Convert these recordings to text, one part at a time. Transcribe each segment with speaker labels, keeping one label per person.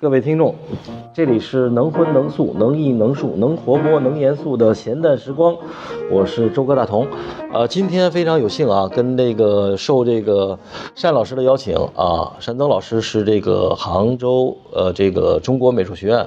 Speaker 1: 各位听众，这里是能荤能素能艺能术能活泼能严肃的闲淡时光，我是周哥大同。呃，今天非常有幸啊，跟那个受这个单老师的邀请啊，单增老师是这个杭州呃这个中国美术学院。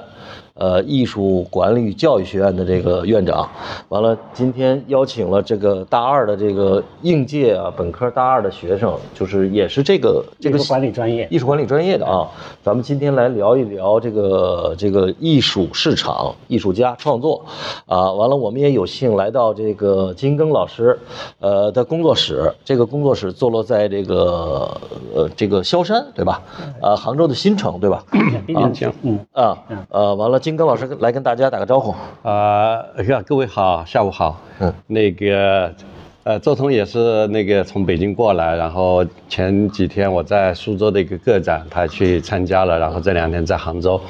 Speaker 1: 呃，艺术管理教育学院的这个院长，完了，今天邀请了这个大二的这个应届啊，本科大二的学生，就是也是这个这个
Speaker 2: 管理专业，
Speaker 1: 艺术管理专业的啊，咱们今天来聊一聊这个这个艺术市场、艺术家创作，啊，完了，我们也有幸来到这个金庚老师，呃的工作室，这个工作室坐落在这个呃这个萧山，对吧？啊，杭州的新城，对吧？
Speaker 2: 滨江，嗯
Speaker 1: 啊，呃，完了。金刚老师来跟大家打个招呼
Speaker 3: 啊！各位好，下午好。嗯，那个，呃，周彤也是那个从北京过来，然后前几天我在苏州的一个个展，他去参加了，然后这两天在杭州，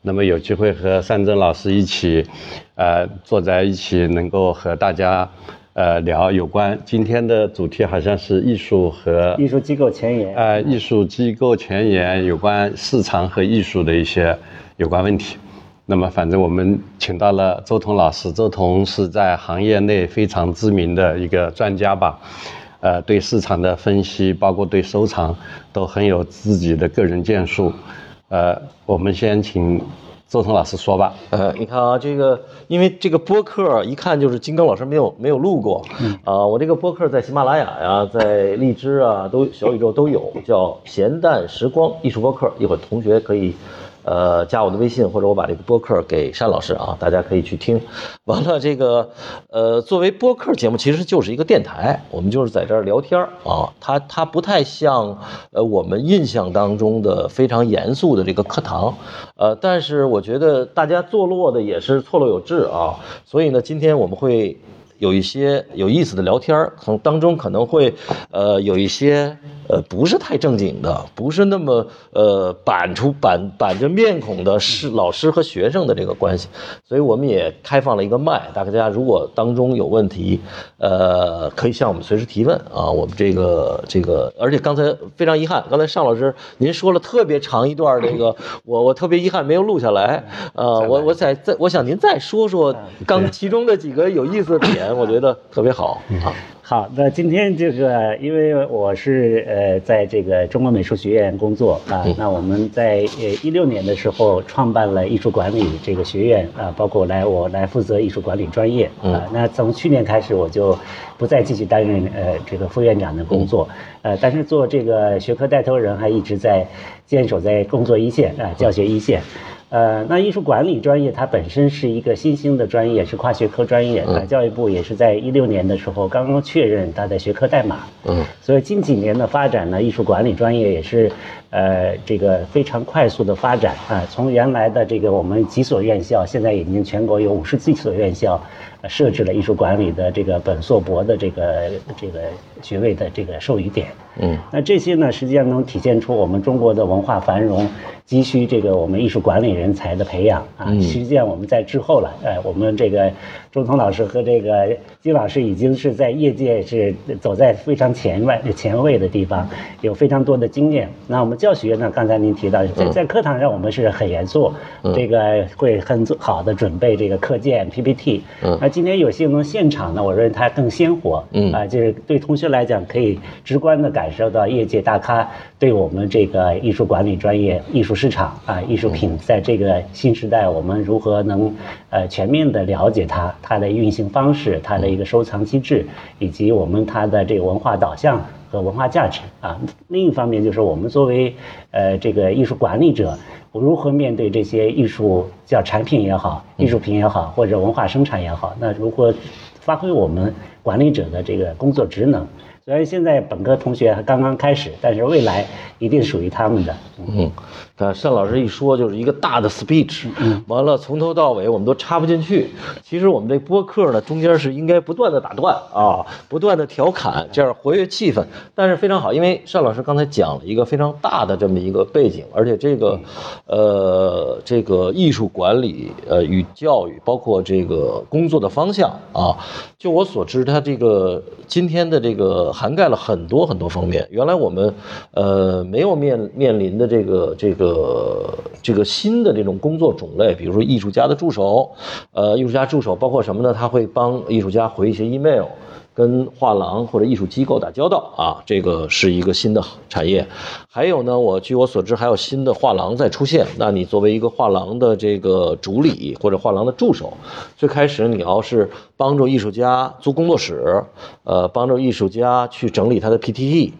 Speaker 3: 那么有机会和善增老师一起，呃，坐在一起，能够和大家，呃，聊有关今天的主题，好像是艺术和
Speaker 2: 艺术机构前沿，
Speaker 3: 呃，艺术机构前沿有关市场和艺术的一些有关问题。那么，反正我们请到了周彤老师。周彤是在行业内非常知名的一个专家吧，呃，对市场的分析，包括对收藏，都很有自己的个人建树。呃，我们先请周彤老师说吧。
Speaker 1: 呃，你看啊，这个因为这个播客一看就是金刚老师没有没有录过。啊，我这个播客在喜马拉雅呀，在荔枝啊，都小宇宙都有，叫咸淡时光艺术播客。一会儿同学可以。呃，加我的微信，或者我把这个播客给单老师啊，大家可以去听。完了，这个呃，作为播客节目，其实就是一个电台，我们就是在这儿聊天啊。它它不太像呃我们印象当中的非常严肃的这个课堂，呃，但是我觉得大家坐落的也是错落有致啊。所以呢，今天我们会有一些有意思的聊天儿，从当中可能会呃有一些。呃，不是太正经的，不是那么呃板出板板着面孔的，是老师和学生的这个关系，所以我们也开放了一个麦，大家如果当中有问题，呃，可以向我们随时提问啊。我们这个这个，而且刚才非常遗憾，刚才尚老师您说了特别长一段这个，我我特别遗憾没有录下来，呃，我我再再，我想您再说说 刚其中的几个有意思的点，我觉得特别好啊。
Speaker 2: 好，那今天这个，因为我是呃在这个中国美术学院工作啊，那我们在呃一六年的时候创办了艺术管理这个学院啊，包括来我来负责艺术管理专业啊。那从去年开始，我就不再继续担任呃这个副院长的工作，呃，但是做这个学科带头人还一直在坚守在工作一线啊，教学一线。呃，那艺术管理专业它本身是一个新兴的专业，是跨学科专业。呃，教育部也是在一六年的时候刚刚确认它的学科代码。嗯，所以近几年的发展呢，艺术管理专业也是。呃，这个非常快速的发展啊，从原来的这个我们几所院校，现在已经全国有五十几所院校，设置了艺术管理的这个本硕博的这个这个学位的这个授予点。嗯，那这些呢，实际上能体现出我们中国的文化繁荣，急需这个我们艺术管理人才的培养啊。实际上我们在之后了，呃，我们这个周彤老师和这个金老师已经是在业界是走在非常前外前卫的地方，有非常多的经验。那我们。教学呢？刚才您提到，在在课堂上我们是很严肃，这个会很好的准备这个课件 PPT。那今天有幸能现场呢，我认为它更鲜活。嗯啊，就是对同学来讲，可以直观的感受到业界大咖对我们这个艺术管理专业、艺术市场啊、艺术品在这个新时代，我们如何能呃全面的了解它、它的运行方式、它的一个收藏机制，以及我们它的这个文化导向。和文化价值啊，另一方面就是我们作为呃这个艺术管理者，如何面对这些艺术叫产品也好，艺术品也好，或者文化生产也好，那如何发挥我们管理者的这个工作职能？虽然现在本科同学刚刚开始，但是未来一定属于他们的。嗯，
Speaker 1: 看单老师一说就是一个大的 speech，完了从头到尾我们都插不进去。其实我们这播客呢，中间是应该不断的打断啊，不断的调侃，这样活跃气氛。但是非常好，因为单老师刚才讲了一个非常大的这么一个背景，而且这个呃这个艺术管理呃与教育，包括这个工作的方向啊，就我所知，他这个今天的这个。涵盖了很多很多方面。原来我们呃没有面面临的这个这个这个新的这种工作种类，比如说艺术家的助手，呃，艺术家助手包括什么呢？他会帮艺术家回一些 email。跟画廊或者艺术机构打交道啊，这个是一个新的产业。还有呢，我据我所知，还有新的画廊在出现。那你作为一个画廊的这个主理或者画廊的助手，最开始你要是帮助艺术家租工作室，呃，帮助艺术家去整理他的 PTE，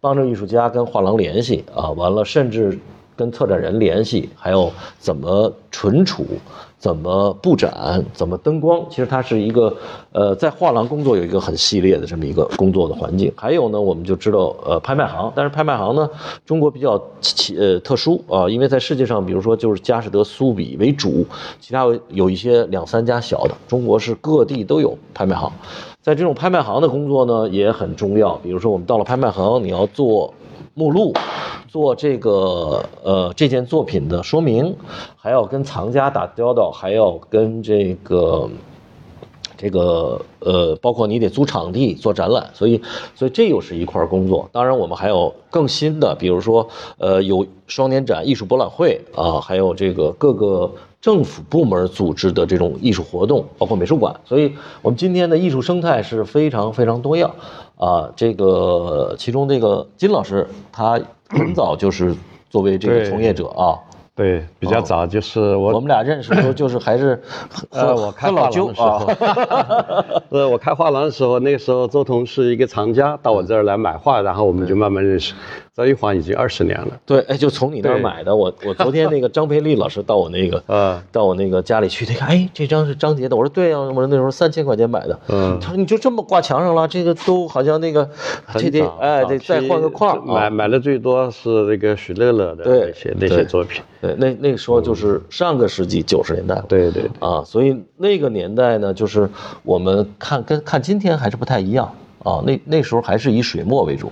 Speaker 1: 帮助艺术家跟画廊联系啊，完了甚至跟策展人联系，还有怎么存储。怎么布展，怎么灯光，其实它是一个，呃，在画廊工作有一个很系列的这么一个工作的环境。还有呢，我们就知道，呃，拍卖行，但是拍卖行呢，中国比较奇呃特殊啊，因为在世界上，比如说就是佳士得、苏比为主，其他有一些两三家小的，中国是各地都有拍卖行。在这种拍卖行的工作呢，也很重要。比如说我们到了拍卖行，你要做目录。做这个呃这件作品的说明，还要跟藏家打交道，还要跟这个这个呃，包括你得租场地做展览，所以所以这又是一块工作。当然，我们还有更新的，比如说呃有双年展、艺术博览会啊，还有这个各个政府部门组织的这种艺术活动，包括美术馆。所以我们今天的艺术生态是非常非常多样啊。这个其中这个金老师他。很早就是作为这个从业者啊，
Speaker 3: 对，比较早就是我
Speaker 1: 我们俩认识的时候就是还是
Speaker 3: 呃我开老舅啊，呃我开画廊的时候，那时候周彤是一个藏家，到我这儿来买画，然后我们就慢慢认识。这一晃已经二十年了。
Speaker 1: 对，哎，就从你那儿买的。我我昨天那个张培丽老师到我那个，呃，到我那个家里去，他看，哎，这张是张杰的。我说对呀，我说那时候三千块钱买的。嗯。他说你就这么挂墙上了，这个都好像那个，这得哎得再换个框。
Speaker 3: 买买的最多是那个许乐乐的那些那些作品。
Speaker 1: 对，那那个时候就是上个世纪九十年代。
Speaker 3: 对对。
Speaker 1: 啊，所以那个年代呢，就是我们看跟看今天还是不太一样啊。那那时候还是以水墨为主。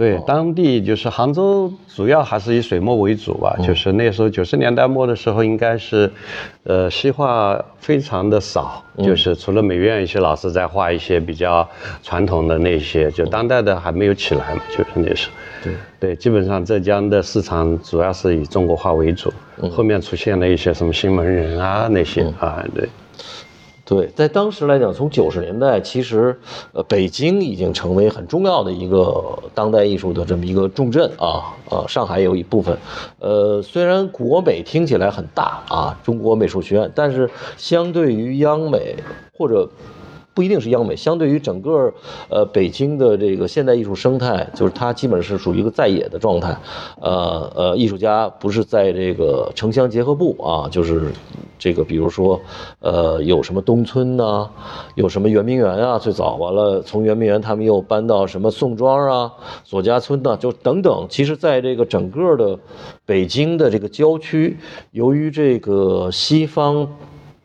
Speaker 3: 对，当地就是杭州，主要还是以水墨为主吧。就是那时候九十年代末的时候，应该是，呃，西画非常的少，就是除了美院一些老师在画一些比较传统的那些，就当代的还没有起来嘛，就是那时候。对对，基本上浙江的市场主要是以中国画为主，后面出现了一些什么新门人啊那些啊，对。
Speaker 1: 对，在当时来讲，从九十年代，其实，呃，北京已经成为很重要的一个当代艺术的这么一个重镇啊，呃，上海有一部分，呃，虽然国美听起来很大啊，中国美术学院，但是相对于央美或者。不一定是央美，相对于整个呃北京的这个现代艺术生态，就是它基本是属于一个在野的状态，呃呃，艺术家不是在这个城乡结合部啊，就是这个比如说呃有什么东村呐，有什么圆明园啊，最早完了从圆明园他们又搬到什么宋庄啊、左家村呐，就等等。其实，在这个整个的北京的这个郊区，由于这个西方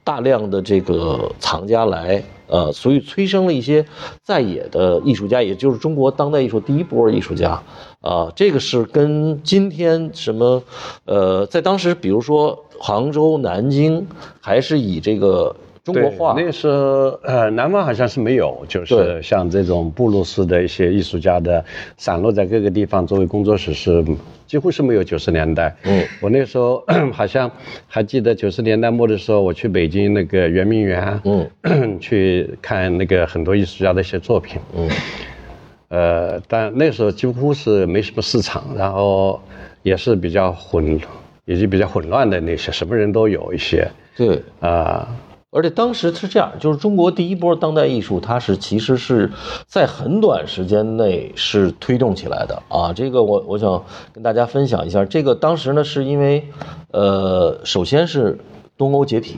Speaker 1: 大量的这个藏家来。呃，所以催生了一些在野的艺术家，也就是中国当代艺术第一波艺术家。啊，这个是跟今天什么，呃，在当时，比如说杭州、南京，还是以这个。中国画
Speaker 3: 那时候，呃，南方好像是没有，就是像这种布鲁斯的一些艺术家的散落在各个地方作为工作室是几乎是没有。九十年代，嗯，我那时候 好像还记得九十年代末的时候，我去北京那个圆明园，嗯，去看那个很多艺术家的一些作品，嗯，呃，但那时候几乎是没什么市场，然后也是比较混，也就比较混乱的那些，什么人都有一些，
Speaker 1: 对，啊。而且当时是这样，就是中国第一波当代艺术，它是其实是在很短时间内是推动起来的啊。这个我我想跟大家分享一下，这个当时呢是因为，呃，首先是东欧解体，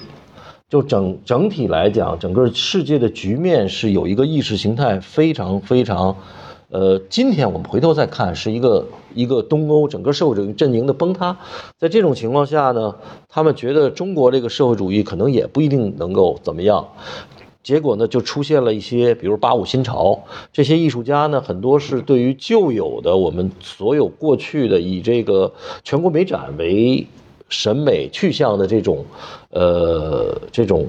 Speaker 1: 就整整体来讲，整个世界的局面是有一个意识形态非常非常。呃，今天我们回头再看，是一个一个东欧整个社会主义阵营的崩塌。在这种情况下呢，他们觉得中国这个社会主义可能也不一定能够怎么样。结果呢，就出现了一些，比如八五新潮，这些艺术家呢，很多是对于旧有的我们所有过去的以这个全国美展为审美去向的这种，呃，这种。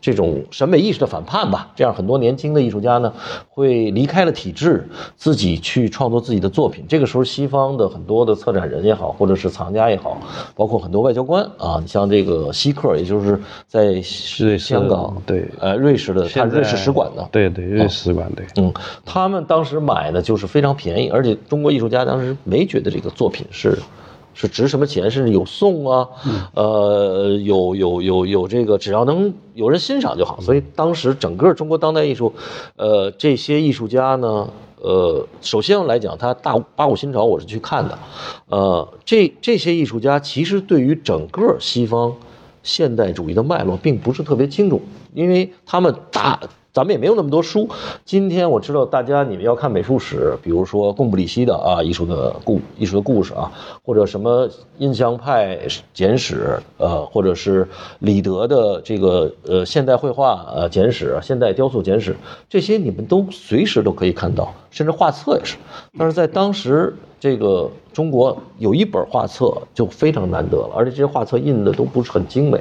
Speaker 1: 这种审美意识的反叛吧。这样很多年轻的艺术家呢，会离开了体制，自己去创作自己的作品。这个时候，西方的很多的策展人也好，或者是藏家也好，包括很多外交官啊，你像这个希克，也就是在香港
Speaker 3: 对
Speaker 1: 呃瑞士的他瑞士使馆的，
Speaker 3: 对对瑞士使馆对，
Speaker 1: 嗯，他们当时买的就是非常便宜，而且中国艺术家当时没觉得这个作品是。是值什么钱？甚至有送啊，呃，有有有有这个，只要能有人欣赏就好。所以当时整个中国当代艺术，呃，这些艺术家呢，呃，首先来讲，他大八股新潮我是去看的，呃，这这些艺术家其实对于整个西方现代主义的脉络并不是特别清楚，因为他们大。咱们也没有那么多书。今天我知道大家你们要看美术史，比如说贡布里希的啊艺术的故艺术的故事啊，或者什么印象派简史，呃，或者是李德的这个呃现代绘画呃简史、现代雕塑简史，这些你们都随时都可以看到，甚至画册也是。但是在当时。这个中国有一本画册就非常难得了，而且这些画册印的都不是很精美。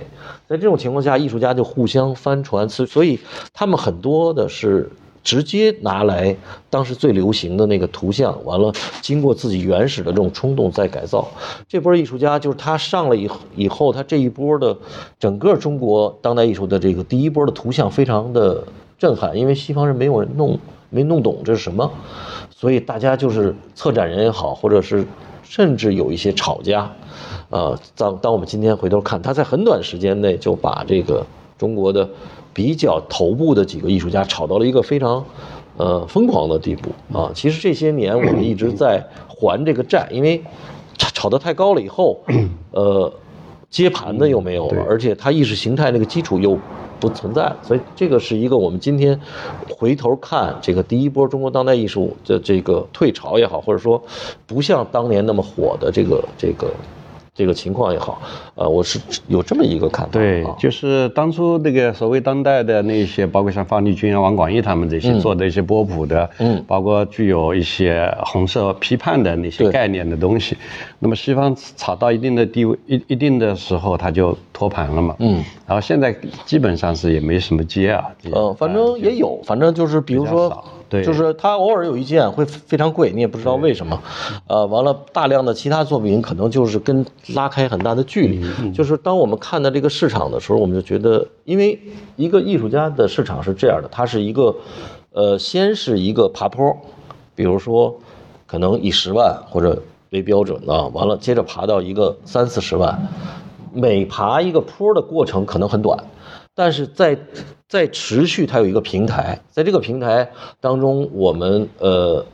Speaker 1: 在这种情况下，艺术家就互相翻传，所以他们很多的是直接拿来当时最流行的那个图像，完了经过自己原始的这种冲动再改造。这波艺术家就是他上了以以后，他这一波的整个中国当代艺术的这个第一波的图像非常的震撼，因为西方人没有人弄没弄懂这是什么。所以大家就是策展人也好，或者是甚至有一些炒家，呃，当当我们今天回头看，他在很短时间内就把这个中国的比较头部的几个艺术家炒到了一个非常呃疯狂的地步啊。其实这些年我们一直在还这个债，因为炒炒得太高了以后，呃，接盘的又没有了，而且它意识形态那个基础又。不存在，所以这个是一个我们今天回头看这个第一波中国当代艺术的这个退潮也好，或者说不像当年那么火的这个这个。这个情况也好，呃，我是有这么一个看法。
Speaker 3: 对，就是当初那个所谓当代的那些，包括像方力钧啊、王广义他们这些做的一些波普的，嗯，包括具有一些红色批判的那些概念的东西，那么西方炒到一定的地位、一一定的时候，它就托盘了嘛，嗯，然后现在基本上是也没什么接啊，
Speaker 1: 嗯，反正也有，反正就是比如说。
Speaker 3: 对，
Speaker 1: 就是他偶尔有一件会非常贵，你也不知道为什么，呃，完了大量的其他作品可能就是跟拉开很大的距离。就是当我们看到这个市场的时候，我们就觉得，因为一个艺术家的市场是这样的，它是一个，呃，先是一个爬坡，比如说，可能以十万或者为标准的，完了接着爬到一个三四十万，每爬一个坡的过程可能很短。但是在在持续，它有一个平台，在这个平台当中，我们呃，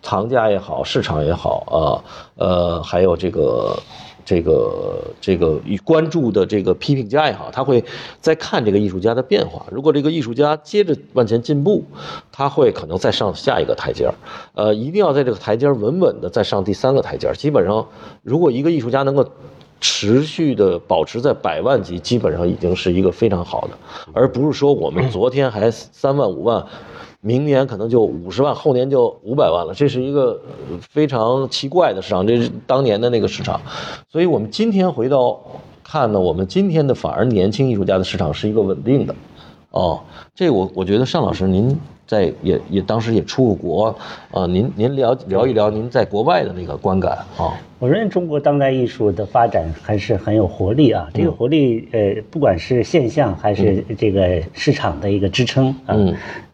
Speaker 1: 藏家也好，市场也好啊，呃，还有这个这个这个与关注的这个批评家也好，他会在看这个艺术家的变化。如果这个艺术家接着往前进步，他会可能再上下一个台阶儿，呃，一定要在这个台阶儿稳稳的再上第三个台阶儿。基本上，如果一个艺术家能够。持续的保持在百万级，基本上已经是一个非常好的，而不是说我们昨天还三万五万，明年可能就五十万，后年就五百万了，这是一个非常奇怪的市场，这是当年的那个市场，所以我们今天回到看呢，我们今天的反而年轻艺术家的市场是一个稳定的，哦，这我我觉得尚老师您。在也也当时也出过国，啊，您您聊聊一聊您在国外的那个观感啊。
Speaker 2: 我认为中国当代艺术的发展还是很有活力啊，这个活力呃，不管是现象还是这个市场的一个支撑啊。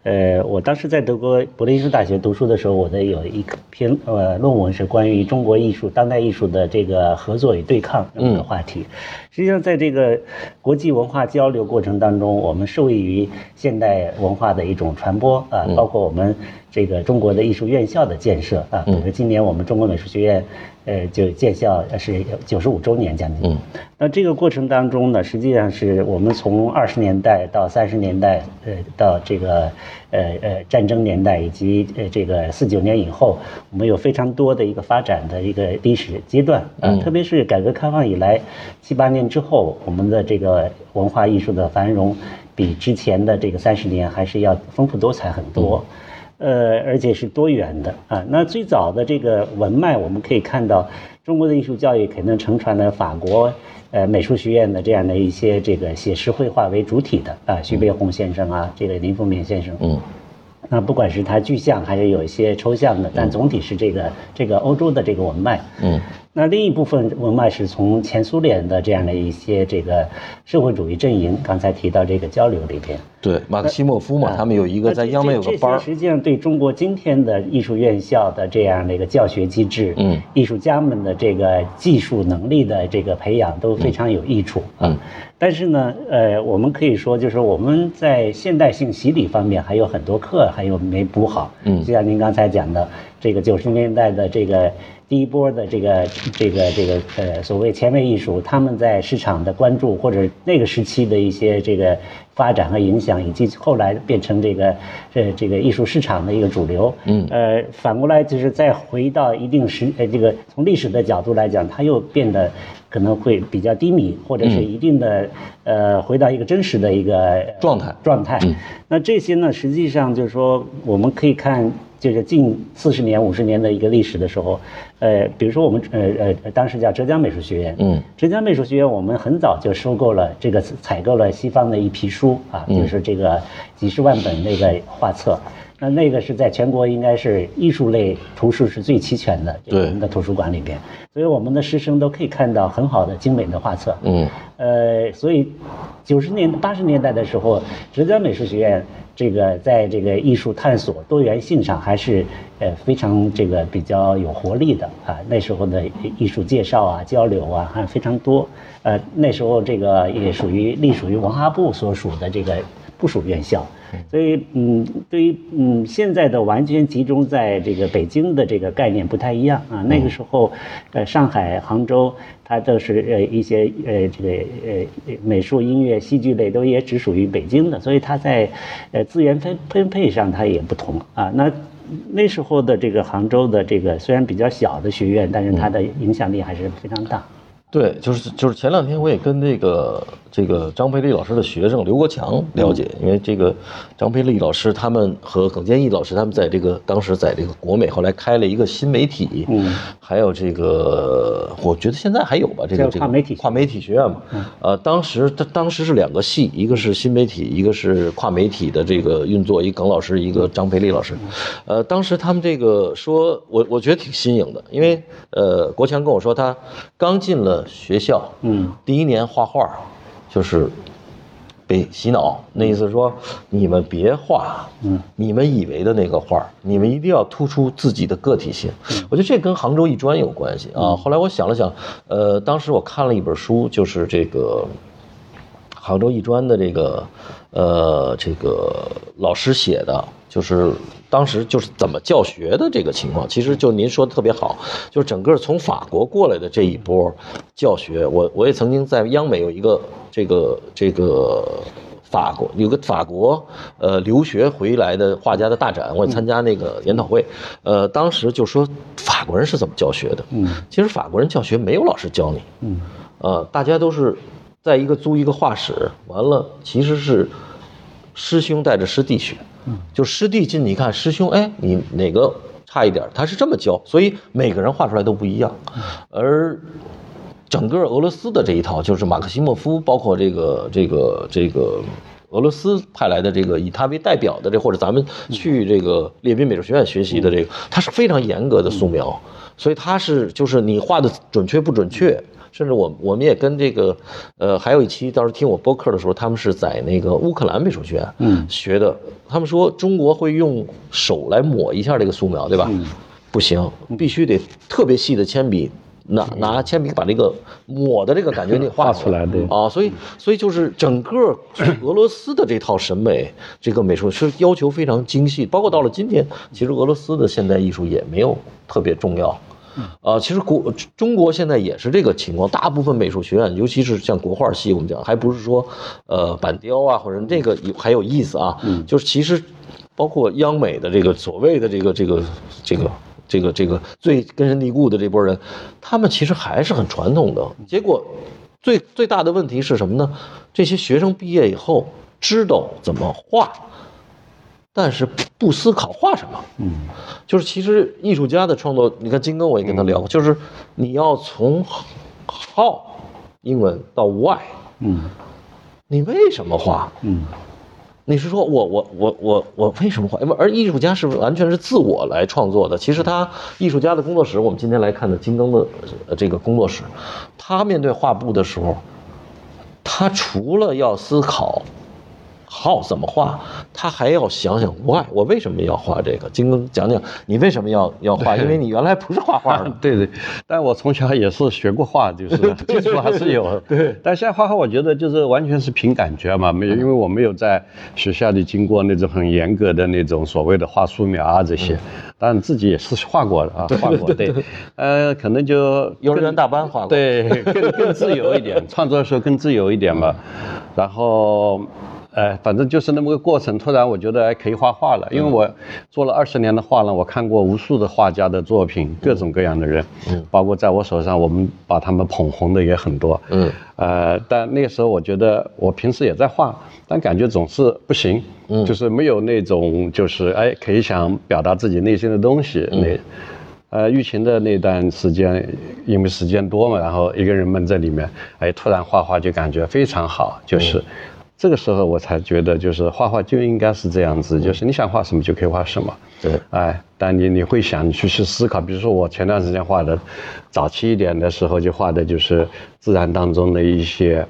Speaker 2: 呃，我当时在德国柏林艺术大学读书的时候，我的有一篇呃论文是关于中国艺术、当代艺术的这个合作与对抗这么个话题。实际上，在这个国际文化交流过程当中，我们受益于现代文化的一种传播啊，包括我们这个中国的艺术院校的建设啊，比如今年我们中国美术学院。呃，就建校是九十五周年将近。嗯，那这个过程当中呢，实际上是我们从二十年代到三十年代，呃，到这个呃呃战争年代以及呃这个四九年以后，我们有非常多的一个发展的一个历史阶段。啊，特别是改革开放以来七八年之后，我们的这个文化艺术的繁荣，比之前的这个三十年还是要丰富多彩很多。呃，而且是多元的啊。那最早的这个文脉，我们可以看到，中国的艺术教育肯定承传了法国呃美术学院的这样的一些这个写实绘画为主体的啊，徐悲鸿先生啊，这个林风眠先生，
Speaker 1: 嗯。
Speaker 2: 那不管是他具象还是有一些抽象的，但总体是这个这个欧洲的这个文脉。
Speaker 1: 嗯。
Speaker 2: 那另一部分文脉是从前苏联的这样的一些这个社会主义阵营，刚才提到这个交流里边。
Speaker 1: 对，马克西莫夫嘛，他们有一个在央美有个班儿。
Speaker 2: 实际上对中国今天的艺术院校的这样的一个教学机制，
Speaker 1: 嗯，
Speaker 2: 艺术家们的这个技术能力的这个培养都非常有益处。
Speaker 1: 嗯。
Speaker 2: 但是呢，呃，我们可以说，就是我们在现代性洗礼方面还有很多课还有没补好。
Speaker 1: 嗯。
Speaker 2: 就像您刚才讲的，这个九十年代的这个。第一波的这个这个这个呃所谓前卫艺术，他们在市场的关注或者那个时期的一些这个发展和影响，以及后来变成这个呃这个艺术市场的一个主流。
Speaker 1: 嗯。
Speaker 2: 呃，反过来就是再回到一定时呃这个从历史的角度来讲，它又变得可能会比较低迷，或者是一定的呃回到一个真实的一个
Speaker 1: 状态
Speaker 2: 状态。
Speaker 1: 嗯。
Speaker 2: 那这些呢，实际上就是说我们可以看。就是近四十年、五十年的一个历史的时候，呃，比如说我们呃呃，当时叫浙江美术学院，
Speaker 1: 嗯，
Speaker 2: 浙江美术学院，我们很早就收购了这个采购了西方的一批书啊，就是这个几十万本那个画册，那那个是在全国应该是艺术类图书是最齐全的，我们的图书馆里边，所以我们的师生都可以看到很好的精美的画册，
Speaker 1: 嗯，
Speaker 2: 呃，所以九十年八十年代的时候，浙江美术学院。这个在这个艺术探索多元性上还是呃非常这个比较有活力的啊。那时候的艺术介绍啊、交流啊还非常多。呃，那时候这个也属于隶属于文化部所属的这个部属院校。所以，嗯，对于嗯现在的完全集中在这个北京的这个概念不太一样啊。那个时候，呃，上海、杭州，它都是呃一些呃这个呃美术、音乐、戏剧类都也只属于北京的，所以它在呃资源分分配上它也不同啊。那那时候的这个杭州的这个虽然比较小的学院，但是它的影响力还是非常大。
Speaker 1: 对，就是就是前两天我也跟那个这个张培丽老师的学生刘国强了解，因为这个张培丽老师他们和耿建义老师他们在这个当时在这个国美后来开了一个新媒体，
Speaker 2: 嗯，
Speaker 1: 还有这个我觉得现在还有吧，这个这个
Speaker 2: 跨媒体
Speaker 1: 跨媒体学院嘛，呃，当时他当时是两个系，一个是新媒体，一个是跨媒体的这个运作，一个耿老师，一个张培丽老师，呃，当时他们这个说我我觉得挺新颖的，因为呃国强跟我说他刚进了。学校，
Speaker 2: 嗯，
Speaker 1: 第一年画画，就是被洗脑。那意思说，你们别画，
Speaker 2: 嗯，
Speaker 1: 你们以为的那个画，你们一定要突出自己的个体性。我觉得这跟杭州艺专有关系啊。后来我想了想，呃，当时我看了一本书，就是这个杭州艺专的这个，呃，这个老师写的。就是当时就是怎么教学的这个情况，其实就您说的特别好，就是整个从法国过来的这一波教学，我我也曾经在央美有一个这个这个法国有个法国呃留学回来的画家的大展，我也参加那个研讨会，呃，当时就说法国人是怎么教学的，
Speaker 2: 嗯，
Speaker 1: 其实法国人教学没有老师教你，
Speaker 2: 嗯，
Speaker 1: 呃，大家都是在一个租一个画室，完了其实是师兄带着师弟学。就师弟进，你看师兄，哎，你哪个差一点？他是这么教，所以每个人画出来都不一样。而整个俄罗斯的这一套，就是马克西莫夫，包括这个这个这个俄罗斯派来的这个以他为代表的这，或者咱们去这个列宾美术学院学习的这个，他是非常严格的素描，所以他是就是你画的准确不准确。甚至我我们也跟这个，呃，还有一期当时听我播客的时候，他们是在那个乌克兰美术学院
Speaker 2: 嗯
Speaker 1: 学的。他们说中国会用手来抹一下这个素描，对吧？不行，必须得特别细的铅笔，拿拿铅笔把这个抹的这个感觉给画
Speaker 2: 出来，对
Speaker 1: 啊。所以所以就是整个 俄罗斯的这套审美，这个美术是要求非常精细。包括到了今天，其实俄罗斯的现代艺术也没有特别重要。啊，其实国中国现在也是这个情况，大部分美术学院，尤其是像国画系，我们讲还不是说，呃，板雕啊，或者这个有还有意思啊，嗯就是其实包括央美的这个所谓的这个这个这个这个这个最根深蒂固的这波人，他们其实还是很传统的。结果最最大的问题是什么呢？这些学生毕业以后知道怎么画。但是不思考画什么。嗯，就是其实艺术家的创作，你看金刚我也跟他聊过，就是你要从 how 英文到 why，嗯，你为什么画？嗯，你是说我我我我我为什么画？而艺术家是完全是自我来创作的。其实他艺术家的工作室，我们今天来看的金刚的呃这个工作室，他面对画布的时候，他除了要思考。好怎么画，他还要想想 why 我为什么要画这个？金刚讲讲你为什么要要画？因为你原来不是画画的。
Speaker 3: 对对，但我从小也是学过画，就是 基础还是有。
Speaker 1: 对，
Speaker 3: 但现在画画，我觉得就是完全是凭感觉嘛，没有，因为我没有在学校里经过那种很严格的那种所谓的画素描啊这些，当然自己也是画过的啊，画过对，呃，可能就
Speaker 1: 幼儿园大班画过，
Speaker 3: 对，更更自由一点，创作的时候更自由一点嘛，然后。哎，反正就是那么个过程。突然我觉得可以画画了，因为我做了二十年的画了，我看过无数的画家的作品，各种各样的人，嗯，包括在我手上，我们把他们捧红的也很多，嗯，呃，但那个时候我觉得我平时也在画，但感觉总是不行，嗯，就是没有那种就是哎可以想表达自己内心的东西。那，呃，疫情的那段时间，因为时间多嘛，然后一个人闷在里面，哎，突然画画就感觉非常好，就是。这个时候我才觉得，就是画画就应该是这样子，就是你想画什么就可以画什么。
Speaker 1: 对，
Speaker 3: 哎，但你你会想，去去思考。比如说我前段时间画的，早期一点的时候就画的就是自然当中的一些，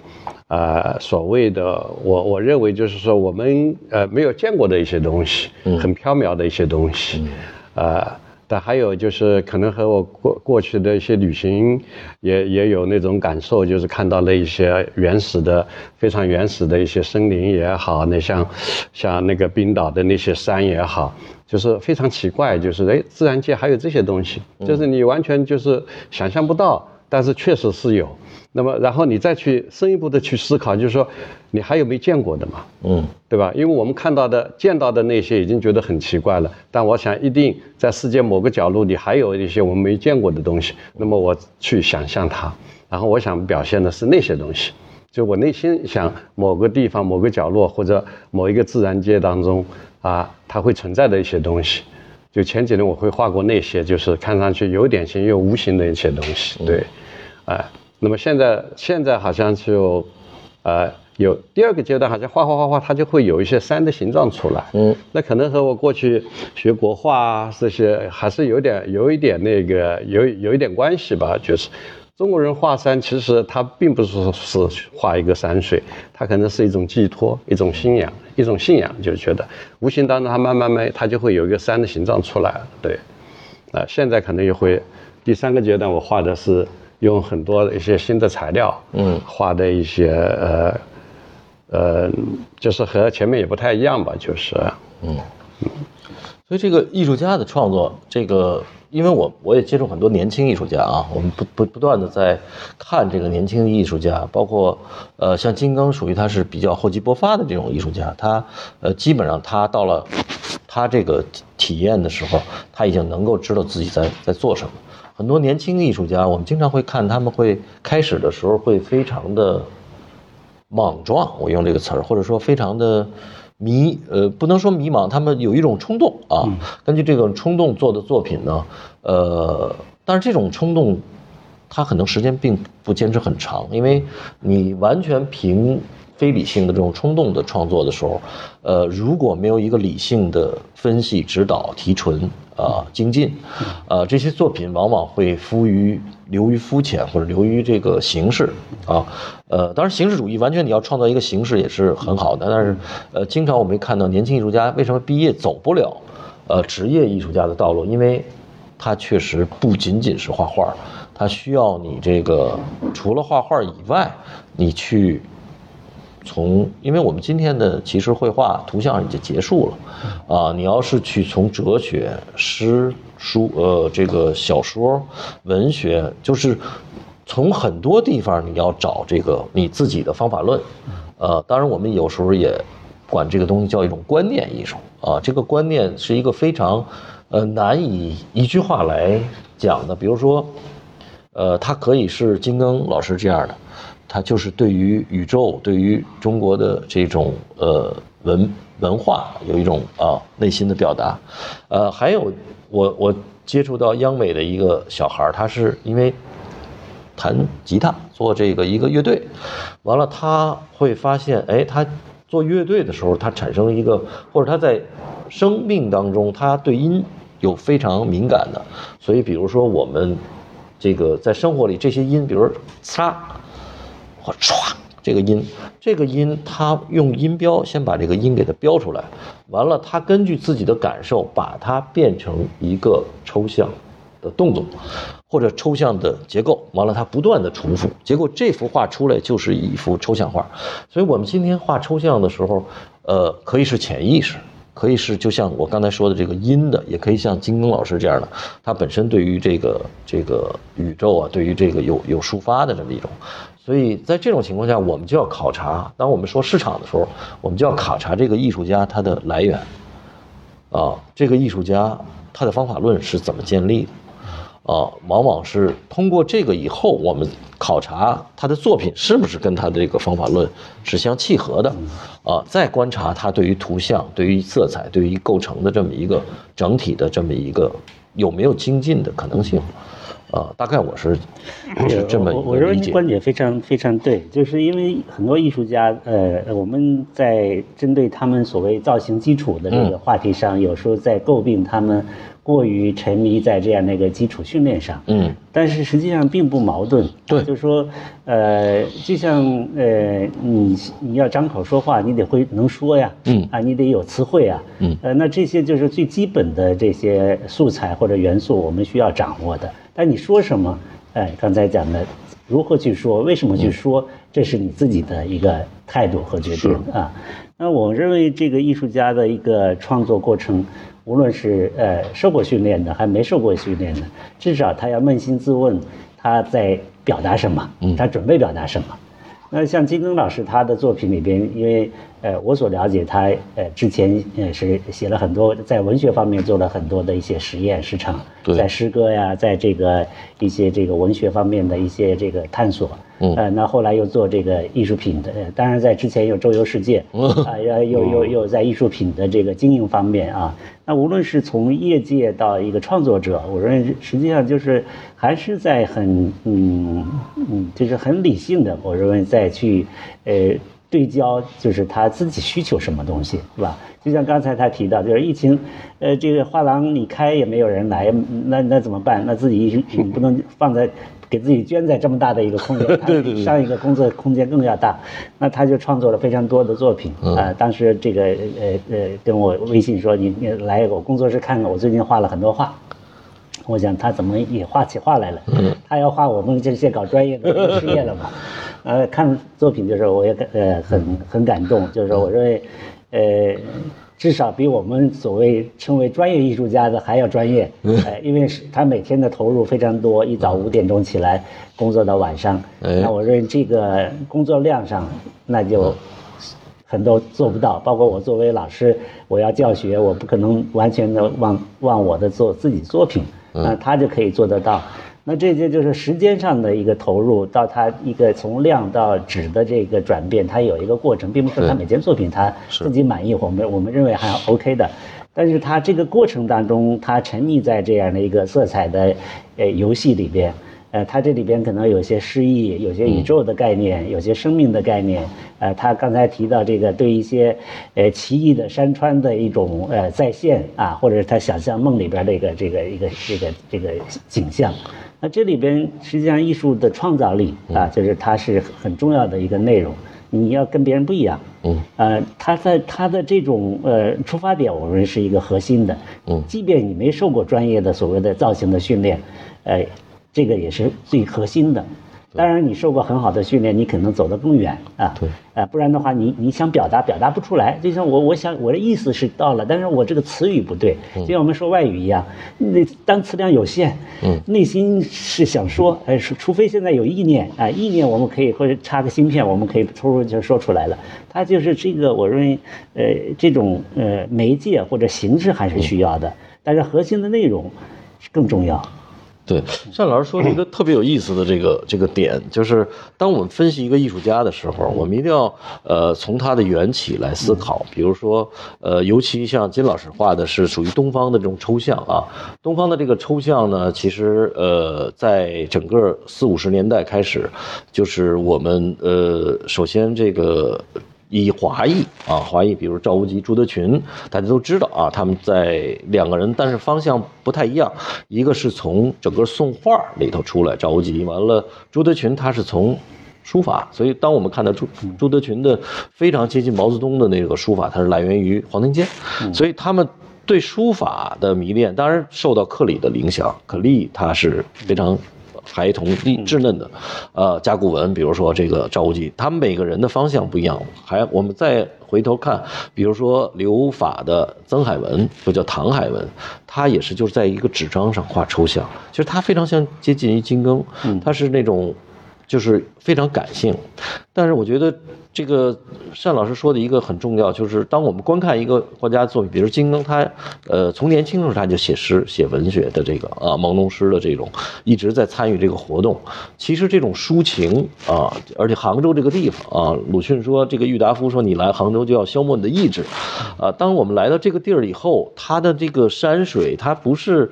Speaker 3: 呃，所谓的我我认为就是说我们呃没有见过的一些东西，很飘渺的一些东西，呃。但还有就是，可能和我过过去的一些旅行也也有那种感受，就是看到了一些原始的、非常原始的一些森林也好，那像像那个冰岛的那些山也好，就是非常奇怪，就是哎，自然界还有这些东西，就是你完全就是想象不到，但是确实是有。那么，然后你再去深一步的去思考，就是说，你还有没见过的嘛？嗯，对吧？因为我们看到的、见到的那些已经觉得很奇怪了，但我想一定在世界某个角落里还有一些我们没见过的东西。那么我去想象它，然后我想表现的是那些东西，就我内心想某个地方、某个角落或者某一个自然界当中啊，它会存在的一些东西。就前几年我会画过那些，就是看上去有点形又无形的一些东西。对，哎。那么现在现在好像就，呃，有第二个阶段，好像画画画画，它就会有一些山的形状出来。嗯，那可能和我过去学国画啊这些还是有点有一点那个有有一点关系吧。就是中国人画山，其实他并不是是画一个山水，它可能是一种寄托，一种信仰，一种信仰，就觉得无形当中它慢慢慢它就会有一个山的形状出来。对，啊，现在可能也会第三个阶段，我画的是。用很多一些新的材料，嗯，画的一些呃，呃，就是和前面也不太一样吧，就是，嗯，
Speaker 1: 所以这个艺术家的创作，这个，因为我我也接触很多年轻艺术家啊，我们不不不断的在看这个年轻的艺术家，包括呃，像金刚属于他是比较厚积薄发的这种艺术家，他呃，基本上他到了他这个体验的时候，他已经能够知道自己在在做什么。很多年轻艺术家，我们经常会看，他们会开始的时候会非常的莽撞，我用这个词儿，或者说非常的迷，呃，不能说迷茫，他们有一种冲动啊，根据这个冲动做的作品呢，呃，但是这种冲动，它可能时间并不坚持很长，因为你完全凭非理性的这种冲动的创作的时候，呃，如果没有一个理性的分析、指导、提纯。啊，精进，呃，这些作品往往会浮于流于肤浅，或者流于这个形式啊，呃，当然形式主义完全你要创造一个形式也是很好的，但是呃，经常我们看到年轻艺术家为什么毕业走不了呃职业艺术家的道路，因为他确实不仅仅是画画，他需要你这个除了画画以外，你去。从，因为我们今天的其实绘画图像已经结束了，啊，你要是去从哲学、诗、书，呃，这个小说、文学，就是从很多地方你要找这个你自己的方法论，呃，当然我们有时候也管这个东西叫一种观念艺术，啊，这个观念是一个非常，呃，难以一句话来讲的，比如说，呃，它可以是金刚老师这样的。他就是对于宇宙，对于中国的这种呃文文化，有一种啊内心的表达。呃，还有我我接触到央美的一个小孩，他是因为弹吉他做这个一个乐队，完了他会发现，哎，他做乐队的时候，他产生一个，或者他在生命当中，他对音有非常敏感的，所以比如说我们这个在生活里这些音，比如擦或唰这个音，这个音他用音标先把这个音给它标出来，完了他根据自己的感受把它变成一个抽象的动作，或者抽象的结构，完了他不断的重复，结果这幅画出来就是一幅抽象画。所以我们今天画抽象的时候，呃，可以是潜意识。可以是就像我刚才说的这个阴的，也可以像金庚老师这样的，他本身对于这个这个宇宙啊，对于这个有有抒发的这么一种，所以在这种情况下，我们就要考察。当我们说市场的时候，我们就要考察这个艺术家他的来源，啊，这个艺术家他的方法论是怎么建立的。啊，往往是通过这个以后，我们考察他的作品是不是跟他的这个方法论是相契合的，啊，再观察他对于图像、对于色彩、对于构成的这么一个整体的这么一个有没有精进的可能性，啊，大概我是是这么
Speaker 2: 我我认为观点非常非常对，就是因为很多艺术家，呃，我们在针对他们所谓造型基础的这个话题上，有时候在诟病他们。过于沉迷在这样的一个基础训练上，
Speaker 1: 嗯，
Speaker 2: 但是实际上并不矛盾，
Speaker 1: 对，
Speaker 2: 就是说，呃，就像呃，你你要张口说话，你得会能说呀，
Speaker 1: 嗯，
Speaker 2: 啊，你得有词汇啊，
Speaker 1: 嗯，
Speaker 2: 呃，那这些就是最基本的这些素材或者元素，我们需要掌握的。但你说什么，哎，刚才讲的，如何去说，为什么去说，这是你自己的一个态度和决定啊。那我认为这个艺术家的一个创作过程。无论是呃受过训练的，还没受过训练的，至少他要扪心自问，他在表达什么，他准备表达什么。那像金庚老师他的作品里边，因为呃我所了解他呃之前呃是写了很多在文学方面做了很多的一些实验市场，在诗歌呀，在这个一些这个文学方面的一些这个探索。呃，那后来又做这个艺术品的，当然在之前又周游世界，啊，又又又又在艺术品的这个经营方面啊，那无论是从业界到一个创作者，我认为实际上就是还是在很嗯嗯，就是很理性的，我认为再去呃对焦，就是他自己需求什么东西，是吧？就像刚才他提到，就是疫情，呃，这个画廊你开也没有人来，那那怎么办？那自己你不能放在。给自己捐在这么大的一个空间，
Speaker 1: 对
Speaker 2: 上一个工作空间更要大，那他就创作了非常多的作品啊。当时这个呃呃跟我微信说你你来我工作室看看，我最近画了很多画。我想他怎么也画起画来了？他要画我们这些搞专业的失业了嘛？呃，看作品的时候我也呃很很感动，就是说我认为呃。至少比我们所谓称为专业艺术家的还要专业，哎，因为是他每天的投入非常多，一早五点钟起来工作到晚上，那我认为这个工作量上，那就很多做不到。包括我作为老师，我要教学，我不可能完全的忘忘我的做自己作品，那他就可以做得到。那这些就是时间上的一个投入，到它一个从量到质的这个转变，它有一个过程，并不是他每件作品他自己满意，我们我们认为还 OK 的，但是他这个过程当中，他沉迷在这样的一个色彩的呃游戏里边，呃，他这里边可能有些诗意，有些宇宙的概念，有些生命的概念，呃，他刚才提到这个对一些呃奇异的山川的一种呃再现啊，或者是他想象梦里边的一个这个一个这个这个景象。那这里边实际上艺术的创造力啊，就是它是很重要的一个内容。你要跟别人不一样，
Speaker 1: 嗯，
Speaker 2: 呃，他在他的这种呃出发点，我们是一个核心的，
Speaker 1: 嗯，
Speaker 2: 即便你没受过专业的所谓的造型的训练，呃，这个也是最核心的。当然，你受过很好的训练，你可能走得更远啊。
Speaker 1: 对，
Speaker 2: 呃，不然的话，你你想表达表达不出来。就像我，我想我的意思是到了，但是我这个词语不对，就像我们说外语一样，那单词量有限，
Speaker 1: 嗯，
Speaker 2: 内心是想说，哎，除非现在有意念啊，意念我们可以或者插个芯片，我们可以突入就说出来了。它就是这个，我认为，呃，这种呃媒介或者形式还是需要的，但是核心的内容更重要。
Speaker 1: 对，单老师说了一个特别有意思的这个这个点，就是当我们分析一个艺术家的时候，我们一定要呃从他的缘起来思考。比如说，呃，尤其像金老师画的是属于东方的这种抽象啊，东方的这个抽象呢，其实呃，在整个四五十年代开始，就是我们呃，首先这个。以华裔啊，华裔，比如赵无极、朱德群，大家都知道啊，他们在两个人，但是方向不太一样。一个是从整个宋画里头出来，赵无极完了，朱德群他是从书法，所以当我们看到朱朱德群的非常接近毛泽东的那个书法，它是来源于黄庭坚，所以他们对书法的迷恋，当然受到克里的影响，克里他是非常。孩童稚嫩的，呃，甲骨文，比如说这个赵无极，他们每个人的方向不一样。还我们再回头看，比如说留法的曾海文，又叫唐海文，他也是就是在一个纸张上画抽象，其实他非常像接近于金庚，他是那种。就是非常感性，但是我觉得这个单老师说的一个很重要，就是当我们观看一个画家作品，比如金庚，他呃从年轻的时候他就写诗、写文学的这个啊朦胧诗的这种，一直在参与这个活动。其实这种抒情啊，而且杭州这个地方啊，鲁迅说这个郁达夫说你来杭州就要消磨你的意志，啊，当我们来到这个地儿以后，他的这个山水，它不是。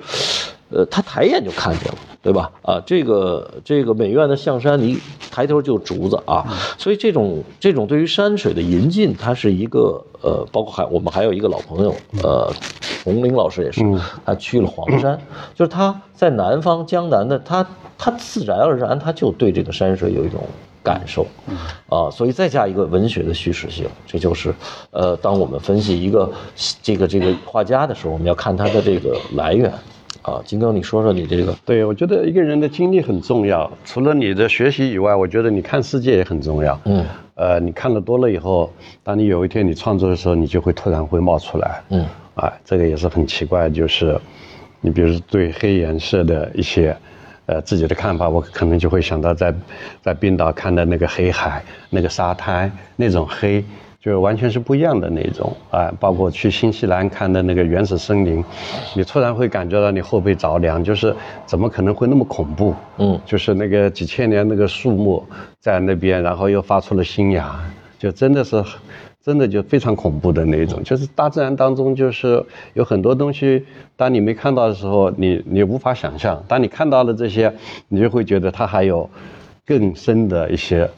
Speaker 1: 呃，他抬眼就看见了，对吧？啊，这个这个美院的象山，你抬头就竹子啊，所以这种这种对于山水的引进，它是一个呃，包括还我们还有一个老朋友，呃，洪林老师也是，他去了黄山，就是他在南方江南的，他他自然而然他就对这个山水有一种感受，啊，所以再加一个文学的叙事性，这就是呃，当我们分析一个这个这个画家的时候，我们要看他的这个来源。啊，金刚，你说说你这个？
Speaker 3: 对，我觉得一个人的经历很重要，除了你的学习以外，我觉得你看世界也很重要。嗯，呃，你看的多了以后，当你有一天你创作的时候，你就会突然会冒出来。嗯，啊，这个也是很奇怪，就是你比如对黑颜色的一些，呃，自己的看法，我可能就会想到在在冰岛看的那个黑海，那个沙滩那种黑。就完全是不一样的那种啊，包括去新西兰看的那个原始森林，你突然会感觉到你后背着凉，就是怎么可能会那么恐怖？嗯，就是那个几千年那个树木在那边，然后又发出了新芽，就真的是，真的就非常恐怖的那种。就是大自然当中就是有很多东西，当你没看到的时候，你你无法想象；当你看到了这些，你就会觉得它还有更深的一些。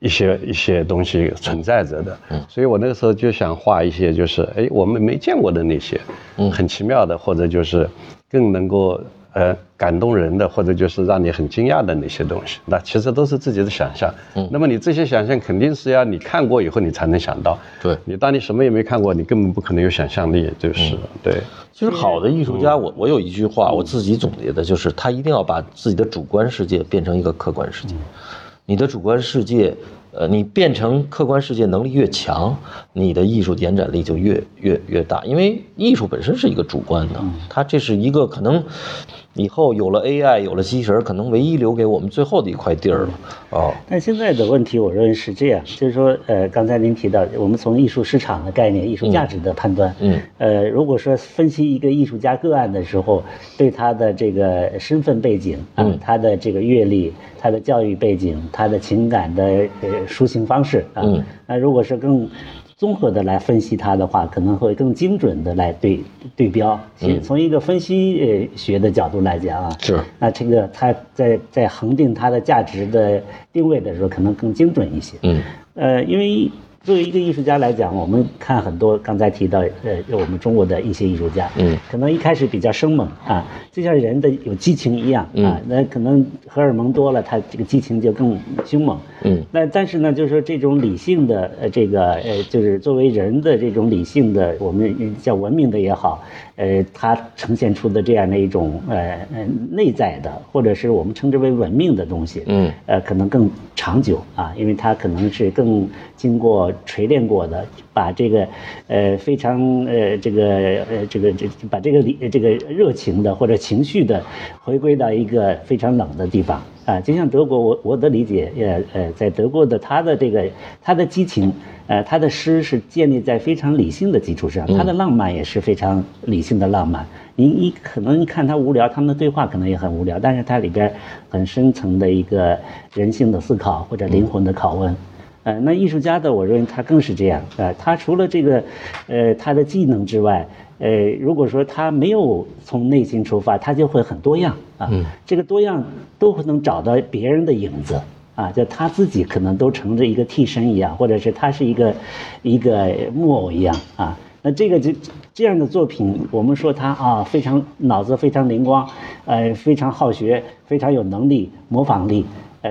Speaker 3: 一些一些东西存在着的，嗯，所以我那个时候就想画一些，就是哎，我们没见过的那些，嗯，很奇妙的，或者就是更能够呃感动人的，或者就是让你很惊讶的那些东西，那其实都是自己的想象，嗯，那么你这些想象肯定是要你看过以后你才能想到，
Speaker 1: 对，
Speaker 3: 你当你什么也没看过，你根本不可能有想象力，就是对。
Speaker 1: 其实好的艺术家，我我有一句话我自己总结的，就是他一定要把自己的主观世界变成一个客观世界。你的主观世界，呃，你变成客观世界能力越强，你的艺术延展力就越越越大。因为艺术本身是一个主观的，它这是一个可能。以后有了 AI，有了机器人，可能唯一留给我们最后的一块地儿了。哦，
Speaker 2: 但现在的问题，我认为是这样，就是说，呃，刚才您提到，我们从艺术市场的概念、艺术价值的判断，嗯，呃，如果说分析一个艺术家个案的时候，对他的这个身份背景啊，他的这个阅历、他的教育背景、他的情感的呃抒情方式啊，那如果是更。综合的来分析它的话，可能会更精准的来对对标。从一个分析呃学的角度来讲啊，
Speaker 1: 是
Speaker 2: 那这个它在在恒定它的价值的定位的时候，可能更精准一些。嗯，呃，因为。作为一个艺术家来讲，我们看很多刚才提到，呃，我们中国的一些艺术家，嗯，可能一开始比较生猛啊，就像人的有激情一样啊，那可能荷尔蒙多了，他这个激情就更凶猛，嗯，那但是呢，就是说这种理性的，呃，这个呃，就是作为人的这种理性的，我们叫文明的也好，呃，它呈现出的这样的一种呃呃内在的，或者是我们称之为文明的东西，嗯，呃，可能更长久啊，因为它可能是更经过。锤炼过的，把这个呃非常呃这个呃这个这把这个理这个热情的或者情绪的回归到一个非常冷的地方啊，就像德国，我我的理解，呃呃，在德国的他的这个他的激情，呃他的诗是建立在非常理性的基础上，他的浪漫也是非常理性的浪漫。你你可能看他无聊，他们的对话可能也很无聊，但是它里边很深层的一个人性的思考或者灵魂的拷问。呃，那艺术家的，我认为他更是这样。呃，他除了这个，呃，他的技能之外，呃，如果说他没有从内心出发，他就会很多样啊。这个多样都会能找到别人的影子啊，就他自己可能都成着一个替身一样，或者是他是一个一个木偶一样啊。那这个就这样的作品，我们说他啊，非常脑子非常灵光，呃，非常好学，非常有能力，模仿力，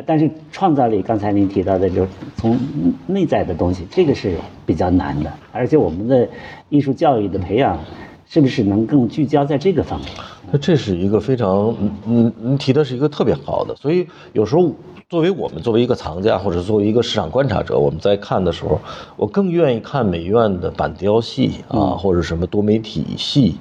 Speaker 2: 但是创造力，刚才您提到的，就是从内在的东西，这个是比较难的。而且我们的艺术教育的培养，是不是能更聚焦在这个方面？
Speaker 1: 那这是一个非常，嗯嗯，您提的是一个特别好的，所以有时候。作为我们作为一个藏家，或者作为一个市场观察者，我们在看的时候，我更愿意看美院的板雕系啊，或者什么多媒体系，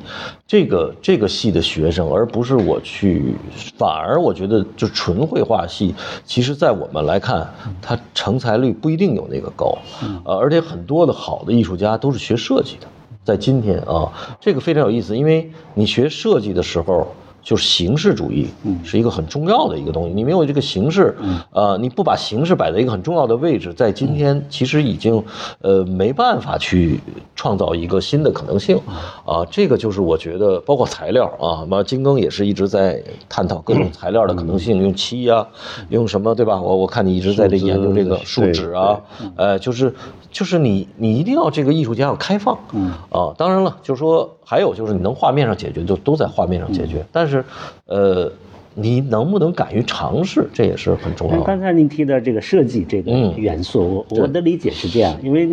Speaker 1: 这个这个系的学生，而不是我去。反而我觉得，就纯绘画系，其实在我们来看，它成才率不一定有那个高。呃，而且很多的好的艺术家都是学设计的，在今天啊，这个非常有意思，因为你学设计的时候。就是形式主义，是一个很重要的一个东西。你没有这个形式，呃，你不把形式摆在一个很重要的位置，在今天其实已经，呃，没办法去创造一个新的可能性。啊，这个就是我觉得，包括材料啊，那金庚也是一直在探讨各种材料的可能性，用漆呀，用什么，对吧？我我看你一直在这研究这个树脂啊，呃，就是就是你你一定要这个艺术家要开放，啊，当然了，就是说。还有就是你能画面上解决，就都在画面上解决。但是，呃，你能不能敢于尝试，这也是很重要的。
Speaker 2: 刚才您提到这个设计这个元素，我我的理解是这样，因为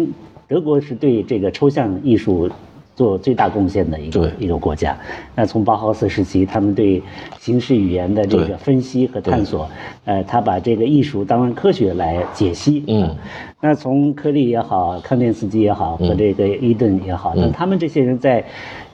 Speaker 2: 德国是对这个抽象艺术。做最大贡献的一个一个国家，那从包豪斯时期，他们对形式语言的这个分析和探索，呃，他把这个艺术当成科学来解析。嗯，那从柯利也好，康定斯基也好，和这个伊顿也好，那他们这些人在。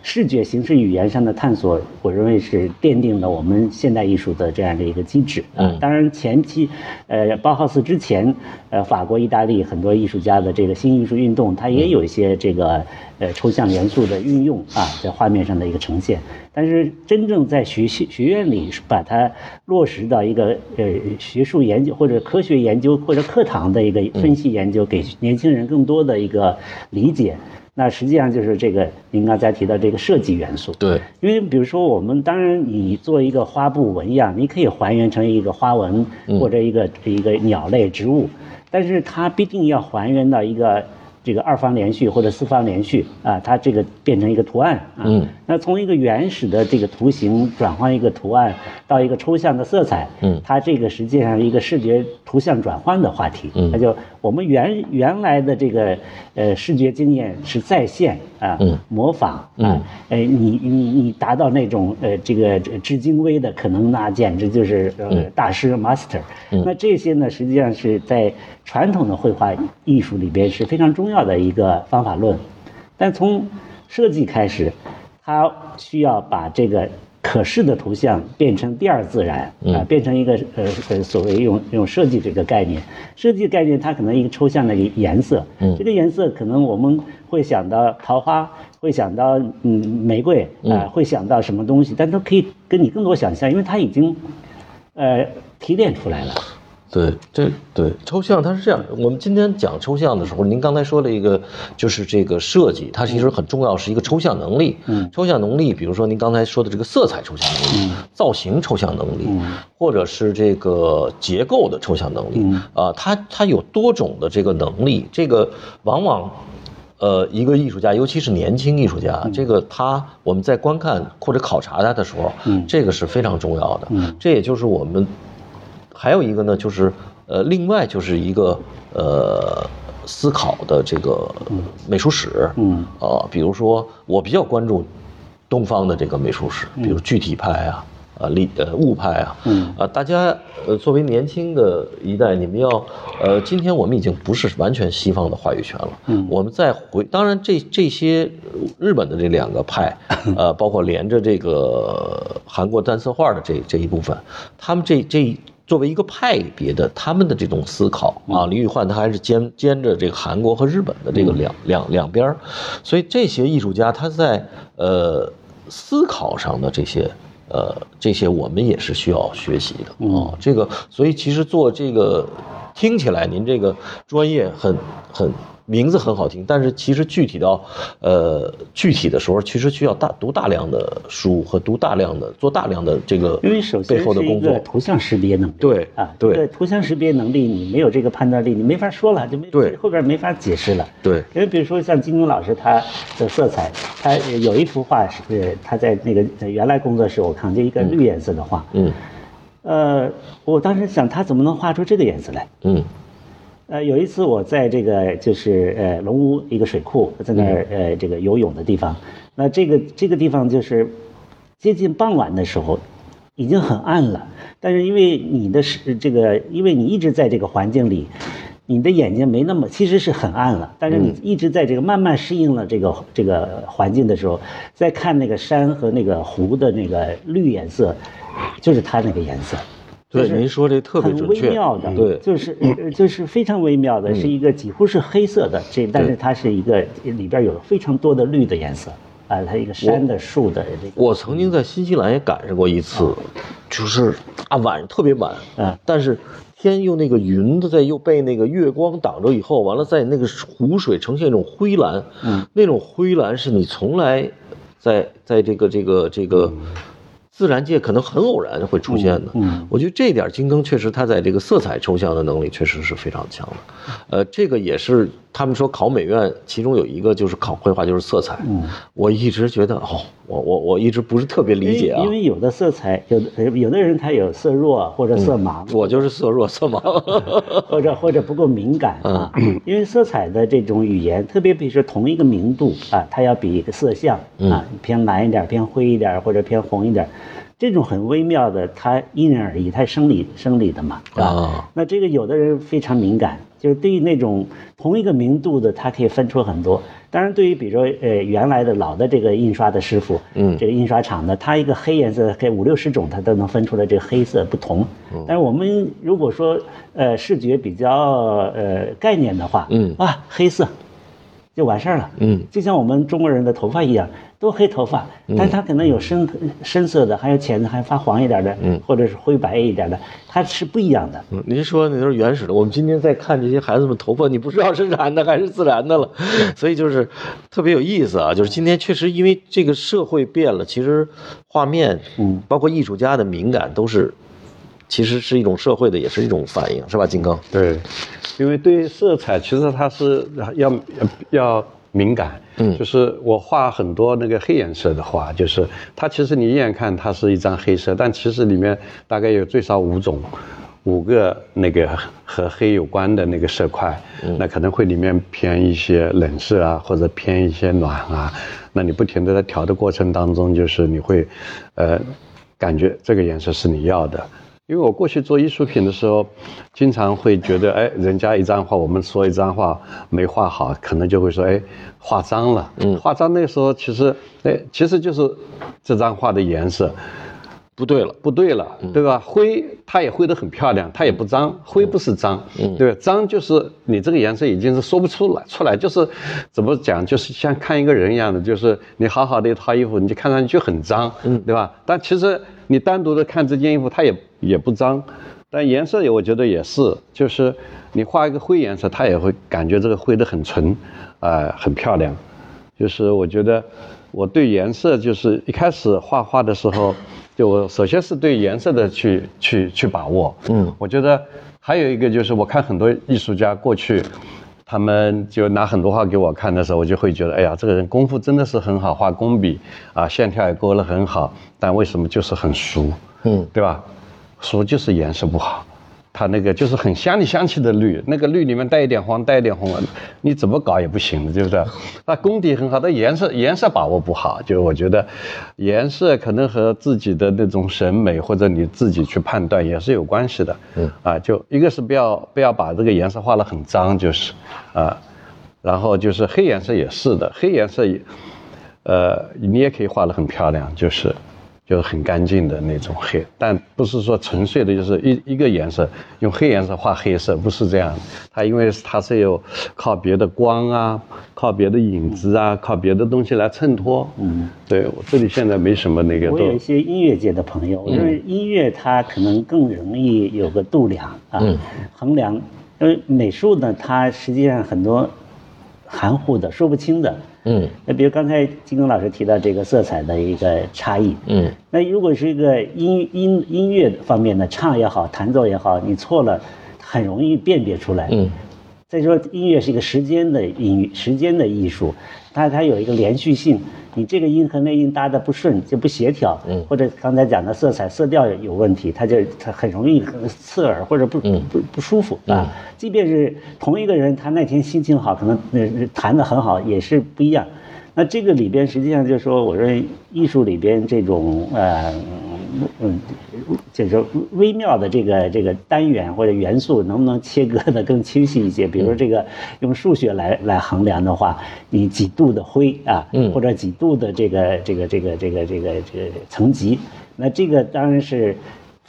Speaker 2: 视觉形式语言上的探索，我认为是奠定了我们现代艺术的这样的一个机制。嗯，当然前期，呃，包豪斯之前，呃，法国、意大利很多艺术家的这个新艺术运动，它也有一些这个呃抽象元素的运用啊，在画面上的一个呈现。但是真正在学习学院里把它落实到一个呃学术研究或者科学研究或者课堂的一个分析研究，给年轻人更多的一个理解。那实际上就是这个，您刚才提到这个设计元素。
Speaker 1: 对，
Speaker 2: 因为比如说我们当然你做一个花布纹样，你可以还原成一个花纹或者一个一个鸟类植物，但是它必定要还原到一个。这个二方连续或者四方连续啊，它这个变成一个图案啊。嗯。那从一个原始的这个图形转换一个图案到一个抽象的色彩，嗯，它这个实际上是一个视觉图像转换的话题。嗯。那就我们原原来的这个呃视觉经验是再现啊，模仿啊，哎，你你你达到那种呃这个至精微的可能，那简直就是呃大师 master。嗯。那这些呢，实际上是在传统的绘画艺术里边是非常重。重要的一个方法论，但从设计开始，它需要把这个可视的图像变成第二自然啊，变成一个呃呃所谓用用设计这个概念，设计概念它可能一个抽象的颜色，这个颜色可能我们会想到桃花，会想到嗯玫瑰啊，会想到什么东西，但都可以跟你更多想象，因为它已经呃提炼出来了。
Speaker 1: 对，这对抽象它是这样。我们今天讲抽象的时候，您刚才说了一个，就是这个设计，它其实很重要，是一个抽象能力。嗯，抽象能力，比如说您刚才说的这个色彩抽象能力，造型抽象能力，或者是这个结构的抽象能力。啊，它它有多种的这个能力。这个往往，呃，一个艺术家，尤其是年轻艺术家，这个他我们在观看或者考察他的时候，这个是非常重要的。嗯，这也就是我们。还有一个呢，就是呃，另外就是一个呃，思考的这个美术史，嗯，啊，比如说我比较关注东方的这个美术史，比如具体派啊，啊，立呃物派啊，嗯。啊，大家呃作为年轻的一代，你们要呃，今天我们已经不是完全西方的话语权了，嗯，我们再回，当然这这些日本的这两个派，呃，包括连着这个韩国单色画的这这一部分，他们这这。作为一个派别的，他们的这种思考啊，李宇焕他还是兼兼着这个韩国和日本的这个两两两边所以这些艺术家他在呃思考上的这些呃这些我们也是需要学习的。啊，这个所以其实做这个听起来您这个专业很很。名字很好听，但是其实具体到，呃，具体的时候，其实需要大读大量的书和读大量的做大量的这个，
Speaker 2: 因为首先是一个图像识别能力，
Speaker 1: 对
Speaker 2: 啊，
Speaker 1: 对，
Speaker 2: 图像识别能力你没有这个判断力，你没法说了，就没
Speaker 1: 对。
Speaker 2: 后边没法解释了，
Speaker 1: 对，
Speaker 2: 因为比如说像金庸老师他的色彩，他有一幅画是他在那个原来工作室我看就一个绿颜色的画，嗯，呃，我当时想他怎么能画出这个颜色来，嗯。呃，有一次我在这个就是呃龙屋一个水库，在那儿呃这个游泳的地方，那这个这个地方就是接近傍晚的时候，已经很暗了。但是因为你的是这个，因为你一直在这个环境里，你的眼睛没那么其实是很暗了。但是你一直在这个慢慢适应了这个这个环境的时候，再看那个山和那个湖的那个绿颜色，就是它那个颜色。
Speaker 1: 对，您说这特别准
Speaker 2: 确，微妙的，
Speaker 1: 对，
Speaker 2: 就是就是非常微妙的，是一个几乎是黑色的，这但是它是一个里边有非常多的绿的颜色，啊，它一个山的树的这个。
Speaker 1: 我曾经在新西兰也赶上过一次，就是啊晚上特别晚，嗯，但是天又那个云的在又被那个月光挡着以后，完了在那个湖水呈现一种灰蓝，嗯，那种灰蓝是你从来在在这个这个这个。自然界可能很偶然会出现的，嗯，我觉得这点金庚确实他在这个色彩抽象的能力确实是非常强的，呃，这个也是他们说考美院，其中有一个就是考绘画就是色彩，嗯，我一直觉得哦，我我我一直不是特别理解
Speaker 2: 啊，因为有的色彩有的有的人他有色弱或者色盲，
Speaker 1: 我就是色弱色盲，
Speaker 2: 或者或者不够敏感啊，因为色彩的这种语言，特别比如说同一个明度啊，它要比一个色相啊偏蓝一点偏灰一点或者偏红一点。这种很微妙的，它因人而异，它生理生理的嘛，是吧？那这个有的人非常敏感，就是对于那种同一个明度的，它可以分出很多。当然，对于比如说呃原来的老的这个印刷的师傅，嗯，这个印刷厂的，他一个黑颜色可以五六十种，他都能分出来这个黑色不同。但是我们如果说呃视觉比较呃概念的话，嗯啊黑色就完事儿了，嗯，就像我们中国人的头发一样。都黑头发，但是它可能有深深色的，还有浅的，还发黄一点的，嗯，或者是灰白一点的，它是不一样的。
Speaker 1: 嗯，您说那都是原始的，我们今天在看这些孩子们头发，你不知道是染的还是自然的了，所以就是特别有意思啊。就是今天确实因为这个社会变了，其实画面，嗯，包括艺术家的敏感都是，其实是一种社会的，也是一种反应，是吧，金刚？
Speaker 3: 对，因为对色彩，其实它是要要。敏感，嗯，就是我画很多那个黑颜色的画，就是它其实你一眼看它是一张黑色，但其实里面大概有最少五种，五个那个和黑有关的那个色块，那可能会里面偏一些冷色啊，或者偏一些暖啊，那你不停的在调的过程当中，就是你会，呃，感觉这个颜色是你要的。因为我过去做艺术品的时候，经常会觉得，哎，人家一张画，我们说一张画没画好，可能就会说，哎，画脏了。嗯，画脏那时候其实，哎，其实就是这张画的颜色
Speaker 1: 不对了，
Speaker 3: 不对了，对吧？灰它也灰得很漂亮，它也不脏，灰不是脏，对吧？脏就是你这个颜色已经是说不出来，出来就是怎么讲，就是像看一个人一样的，就是你好好的一套衣服，你就看上去就很脏，嗯，对吧？但其实你单独的看这件衣服，它也。也不脏，但颜色也我觉得也是，就是你画一个灰颜色，它也会感觉这个灰的很纯，啊，很漂亮。就是我觉得我对颜色就是一开始画画的时候，就我首先是对颜色的去去去把握。嗯，我觉得还有一个就是我看很多艺术家过去，他们就拿很多画给我看的时候，我就会觉得，哎呀，这个人功夫真的是很好，画工笔啊，线条也勾勒很好，但为什么就是很俗？嗯，对吧？俗就是颜色不好。它那个就是很香里香气的绿，那个绿里面带一点黄，带一点红，你怎么搞也不行的，对不对？那功底很好，但颜色颜色把握不好，就我觉得颜色可能和自己的那种审美或者你自己去判断也是有关系的。嗯，啊，就一个是不要不要把这个颜色画得很脏，就是啊，然后就是黑颜色也是的，黑颜色也，呃，你也可以画得很漂亮，就是。就是很干净的那种黑，但不是说纯粹的，就是一一个颜色用黑颜色画黑色，不是这样。它因为它是有靠别的光啊，靠别的影子啊，靠别的东西来衬托。嗯，对我这里现在没什么那个。
Speaker 2: 我有一些音乐界的朋友，因为音乐它可能更容易有个度量啊，衡量。因为美术呢，它实际上很多含糊的、说不清的。嗯，那比如刚才金东老师提到这个色彩的一个差异，嗯，那如果是一个音音音乐方面的唱也好，弹奏也好，你错了，很容易辨别出来，嗯。再说音乐是一个时间的音时间的艺术，它它有一个连续性，你这个音和那音搭的不顺就不协调，嗯，或者刚才讲的色彩色调有问题，它就它很容易刺耳或者不不不舒服啊。即便是同一个人，他那天心情好，可能那弹的很好，也是不一样。那这个里边实际上就是说，我认为艺术里边这种呃嗯，就是微妙的这个这个单元或者元素，能不能切割的更清晰一些？比如说这个用数学来来衡量的话，你几度的灰啊，或者几度的这个这个这个这个这个这个层级，那这个当然是。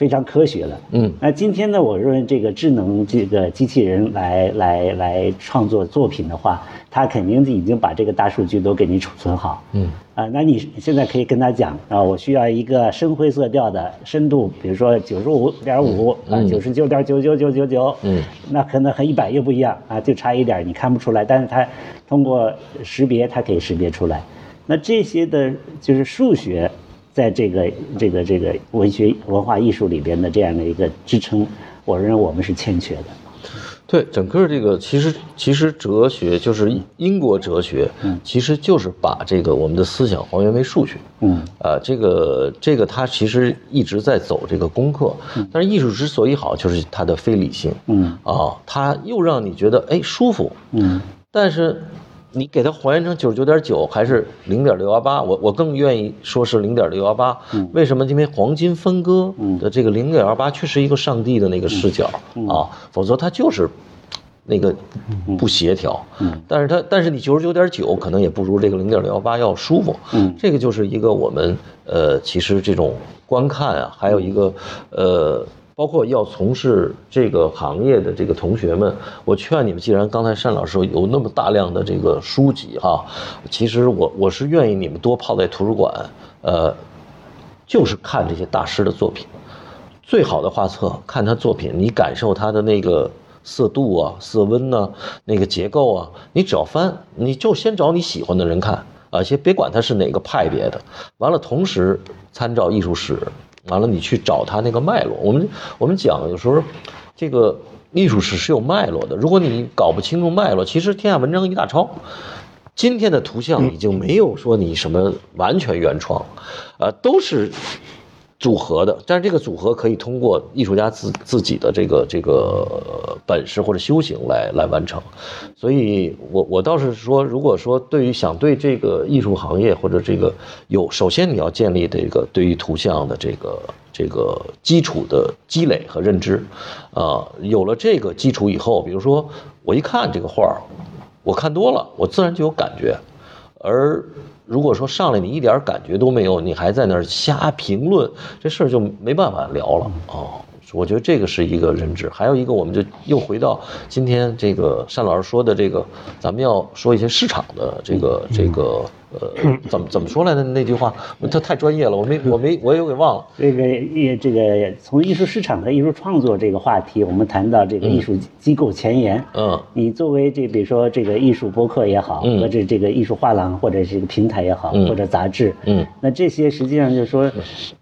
Speaker 2: 非常科学了，嗯，那今天呢，我认为这个智能这个机器人来来来创作作品的话，它肯定已经把这个大数据都给你储存好，嗯，啊，那你现在可以跟他讲啊，我需要一个深灰色调的深度，比如说九十五点五啊，九十九点九九九九九，嗯，那可能和一百又不一样啊，就差一点你看不出来，但是它通过识别，它可以识别出来，那这些的就是数学。在这个这个这个文学文化艺术里边的这样的一个支撑，我认为我们是欠缺的。
Speaker 1: 对，整个这个其实其实哲学就是英国哲学，嗯，其实就是把这个我们的思想还原为数学，嗯，啊，这个这个它其实一直在走这个功课，但是艺术之所以好，就是它的非理性，嗯，啊，它又让你觉得哎舒服，嗯，但是。你给它还原成九十九点九还是零点六幺八？我我更愿意说是零点六幺八。为什么？因为黄金分割的这个零点幺八确实一个上帝的那个视角啊，否则它就是那个不协调。但是它但是你九十九点九可能也不如这个零点六幺八要舒服。这个就是一个我们呃其实这种观看啊，还有一个呃。包括要从事这个行业的这个同学们，我劝你们，既然刚才单老师说有那么大量的这个书籍哈，其实我我是愿意你们多泡在图书馆，呃，就是看这些大师的作品，最好的画册，看他作品，你感受他的那个色度啊、色温呢，那个结构啊，你只要翻，你就先找你喜欢的人看啊，先别管他是哪个派别的，完了同时参照艺术史。完了，你去找它那个脉络。我们我们讲，有时候这个艺术史是有脉络的。如果你搞不清楚脉络，其实天下文章一大抄。今天的图像已经没有说你什么完全原创，呃，都是。组合的，但是这个组合可以通过艺术家自自己的这个这个本事或者修行来来完成，所以我我倒是说，如果说对于想对这个艺术行业或者这个有，首先你要建立这个对于图像的这个这个基础的积累和认知，啊，有了这个基础以后，比如说我一看这个画儿，我看多了，我自然就有感觉，而。如果说上来你一点感觉都没有，你还在那儿瞎评论，这事儿就没办法聊了哦。我觉得这个是一个认知，还有一个，我们就又回到今天这个单老师说的这个，咱们要说一些市场的这个这个。呃，怎么怎么说来的那句话？他太专业了，我没我没我又给忘了。
Speaker 2: 这个艺这个从艺术市场和艺术创作这个话题，我们谈到这个艺术机构前沿。嗯，你作为这比如说这个艺术博客也好，或者这个艺术画廊或者是一个平台也好，或者杂志，嗯，那这些实际上就是说，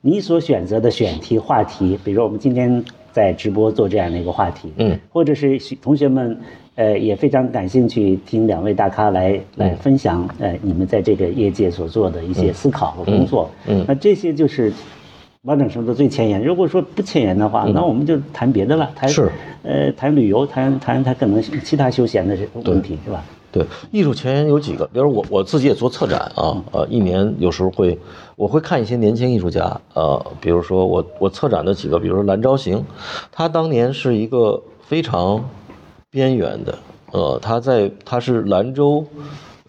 Speaker 2: 你所选择的选题话题，比如说我们今天在直播做这样的一个话题，嗯，或者是同学们。呃，也非常感兴趣听两位大咖来来分享，呃，你们在这个业界所做的一些思考和工作。嗯，那这些就是完整程度最前沿。如果说不前沿的话，那我们就谈别的了，谈
Speaker 1: 是
Speaker 2: 呃谈旅游，谈谈谈可能其他休闲的问题是吧？
Speaker 1: 对，艺术前沿有几个，比如我我自己也做策展啊，呃，一年有时候会我会看一些年轻艺术家，呃，比如说我我策展的几个，比如说蓝昭行，他当年是一个非常边缘的，呃，他在他是兰州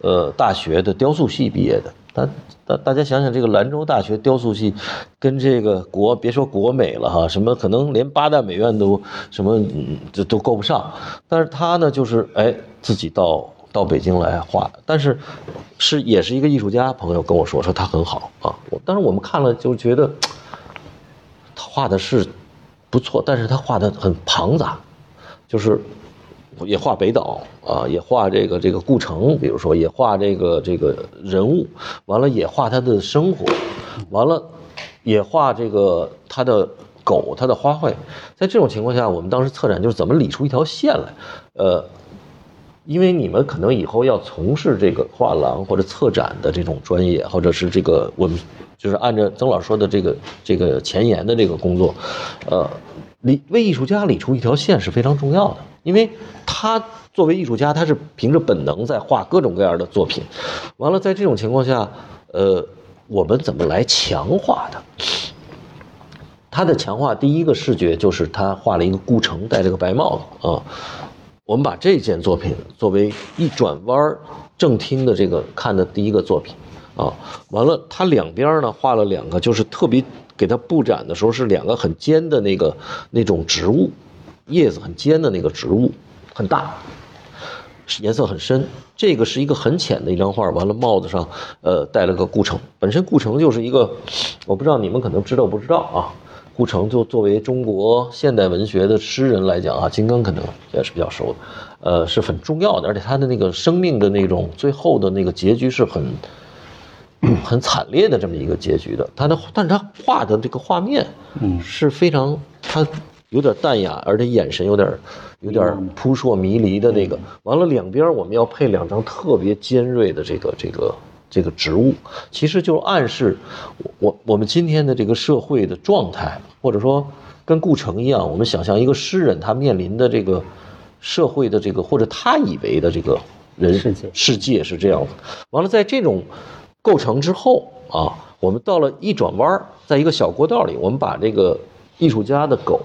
Speaker 1: 呃大学的雕塑系毕业的，他大大家想想这个兰州大学雕塑系，跟这个国别说国美了哈，什么可能连八大美院都什么嗯都够不上，但是他呢就是哎自己到。到北京来画，但是是也是一个艺术家朋友跟我说，说他很好啊。我当时我们看了就觉得他画的是不错，但是他画的很庞杂，就是也画北岛啊，也画这个这个顾城，比如说也画这个这个人物，完了也画他的生活，完了也画这个他的狗，他的花卉。在这种情况下，我们当时策展就是怎么理出一条线来，呃。因为你们可能以后要从事这个画廊或者策展的这种专业，或者是这个我们就是按照曾老师说的这个这个前沿的这个工作，呃，理为艺术家理出一条线是非常重要的。因为他作为艺术家，他是凭着本能在画各种各样的作品。完了，在这种情况下，呃，我们怎么来强化它？他的强化第一个视觉就是他画了一个顾城戴着个白帽子啊。我们把这件作品作为一转弯正厅的这个看的第一个作品，啊，完了，它两边呢画了两个，就是特别给它布展的时候是两个很尖的那个那种植物，叶子很尖的那个植物，很大，颜色很深。这个是一个很浅的一张画，完了帽子上呃戴了个顾城，本身顾城就是一个，我不知道你们可能知道不知道啊。顾城就作为中国现代文学的诗人来讲啊，金刚可能也是比较熟的，呃，是很重要的，而且他的那个生命的那种最后的那个结局是很 很惨烈的这么一个结局的。他的，但是他画的这个画面，嗯，是非常他有点淡雅，而且眼神有点有点扑朔迷离的那个。完了，两边我们要配两张特别尖锐的这个这个。这个植物，其实就暗示我我们今天的这个社会的状态，或者说跟顾城一样，我们想象一个诗人他面临的这个社会的这个，或者他以为的这个人世界世界是这样的。完了，在这种构成之后啊，我们到了一转弯，在一个小过道里，我们把这个艺术家的狗，